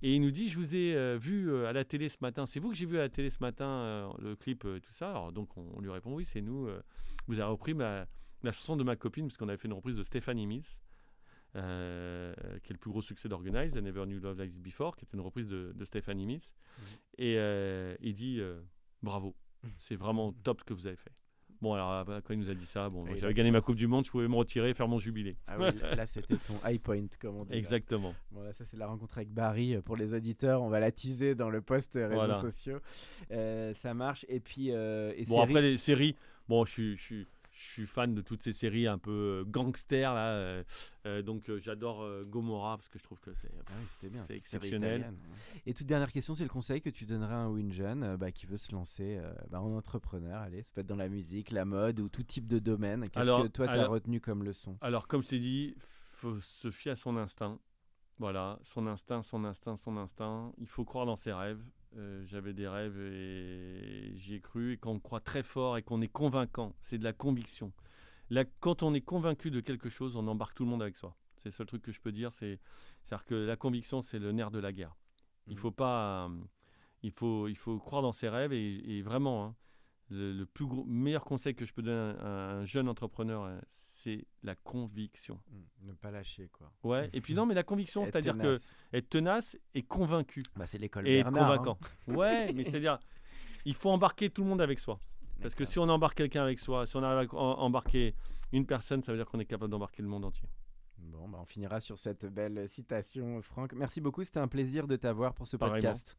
[SPEAKER 2] Et il nous dit, je vous ai euh, vu euh, à la télé ce matin. C'est vous que j'ai vu à la télé ce matin, euh, le clip, tout ça? Alors donc on, on lui répond, oui, c'est nous. vous avez repris ma, la chanson de ma copine, parce qu'on avait fait une reprise de Stephanie Mills, euh, qui est le plus gros succès d'Organize, I Never Knew Love Like This Before, qui était une reprise de, de Stephanie Mills. Et euh, il dit, euh, bravo, c'est vraiment top ce que vous avez fait. Bon, alors quand il nous a dit ça, bon,
[SPEAKER 1] Et
[SPEAKER 2] j'avais gagné ma. Coupe du Monde, je pouvais me retirer et faire mon jubilé.
[SPEAKER 1] Ah oui, là, c'était ton high point, comme on dit.
[SPEAKER 2] Exactement.
[SPEAKER 1] Bon, là, ça, c'est la rencontre avec Barry. euh, Pour les auditeurs, on va la teaser dans le post réseaux
[SPEAKER 2] Voilà.
[SPEAKER 1] sociaux. Euh, ça marche. Et puis, euh, et
[SPEAKER 2] Bon, après, les séries, bon, je suis. Je suis fan de toutes ces séries un peu gangster là, euh, euh, donc euh, j'adore euh, Gomorrah parce que je trouve que c'est
[SPEAKER 1] Ah oui.
[SPEAKER 2] C'est exceptionnel.
[SPEAKER 1] italienne. Et toute dernière question, c'est le conseil que tu donnerais à un jeune euh, bah, qui veut se lancer euh, bah, en entrepreneur. Allez, ça peut être dans la musique, la mode ou tout type de domaine. Qu'est-ce
[SPEAKER 2] Alors-
[SPEAKER 1] que toi, tu as
[SPEAKER 2] alors-
[SPEAKER 1] retenu comme leçon?
[SPEAKER 2] Alors, comme je t'ai dit, faut se fier à son instinct. Voilà, son instinct, son instinct, son instinct. Il faut croire dans ses rêves. Euh, J'avais des rêves et j'y ai cru. Et quand on croit très fort et qu'on est convaincant, c'est de la conviction. Là, quand on est convaincu de quelque chose, on embarque tout le monde avec soi. C'est le seul truc que je peux dire. C'est, c'est-à-dire que la conviction, c'est le nerf de la guerre. Il
[SPEAKER 1] Mhm.
[SPEAKER 2] faut pas, euh, il faut, il faut croire dans ses rêves et, et vraiment, hein, le, le plus gros, meilleur conseil que je peux donner à un, un jeune entrepreneur, euh, c'est la conviction.
[SPEAKER 1] Mm, Ne pas lâcher, quoi.
[SPEAKER 2] Ouais. Et puis non, mais la conviction, c'est-à-dire que être tenace et convaincu
[SPEAKER 1] Bah, c'est l'école
[SPEAKER 2] et être
[SPEAKER 1] Bernard. hein.
[SPEAKER 2] convaincant. Ouais, mais c'est-à-dire, il faut embarquer tout le monde avec soi. Parce que si on embarque quelqu'un avec soi, si on arrive à embarquer une personne, ça veut dire qu'on est capable d'embarquer le monde entier.
[SPEAKER 1] Bon, bah, on finira sur cette belle citation, Franck. Merci beaucoup, c'était un plaisir de t'avoir pour ce podcast.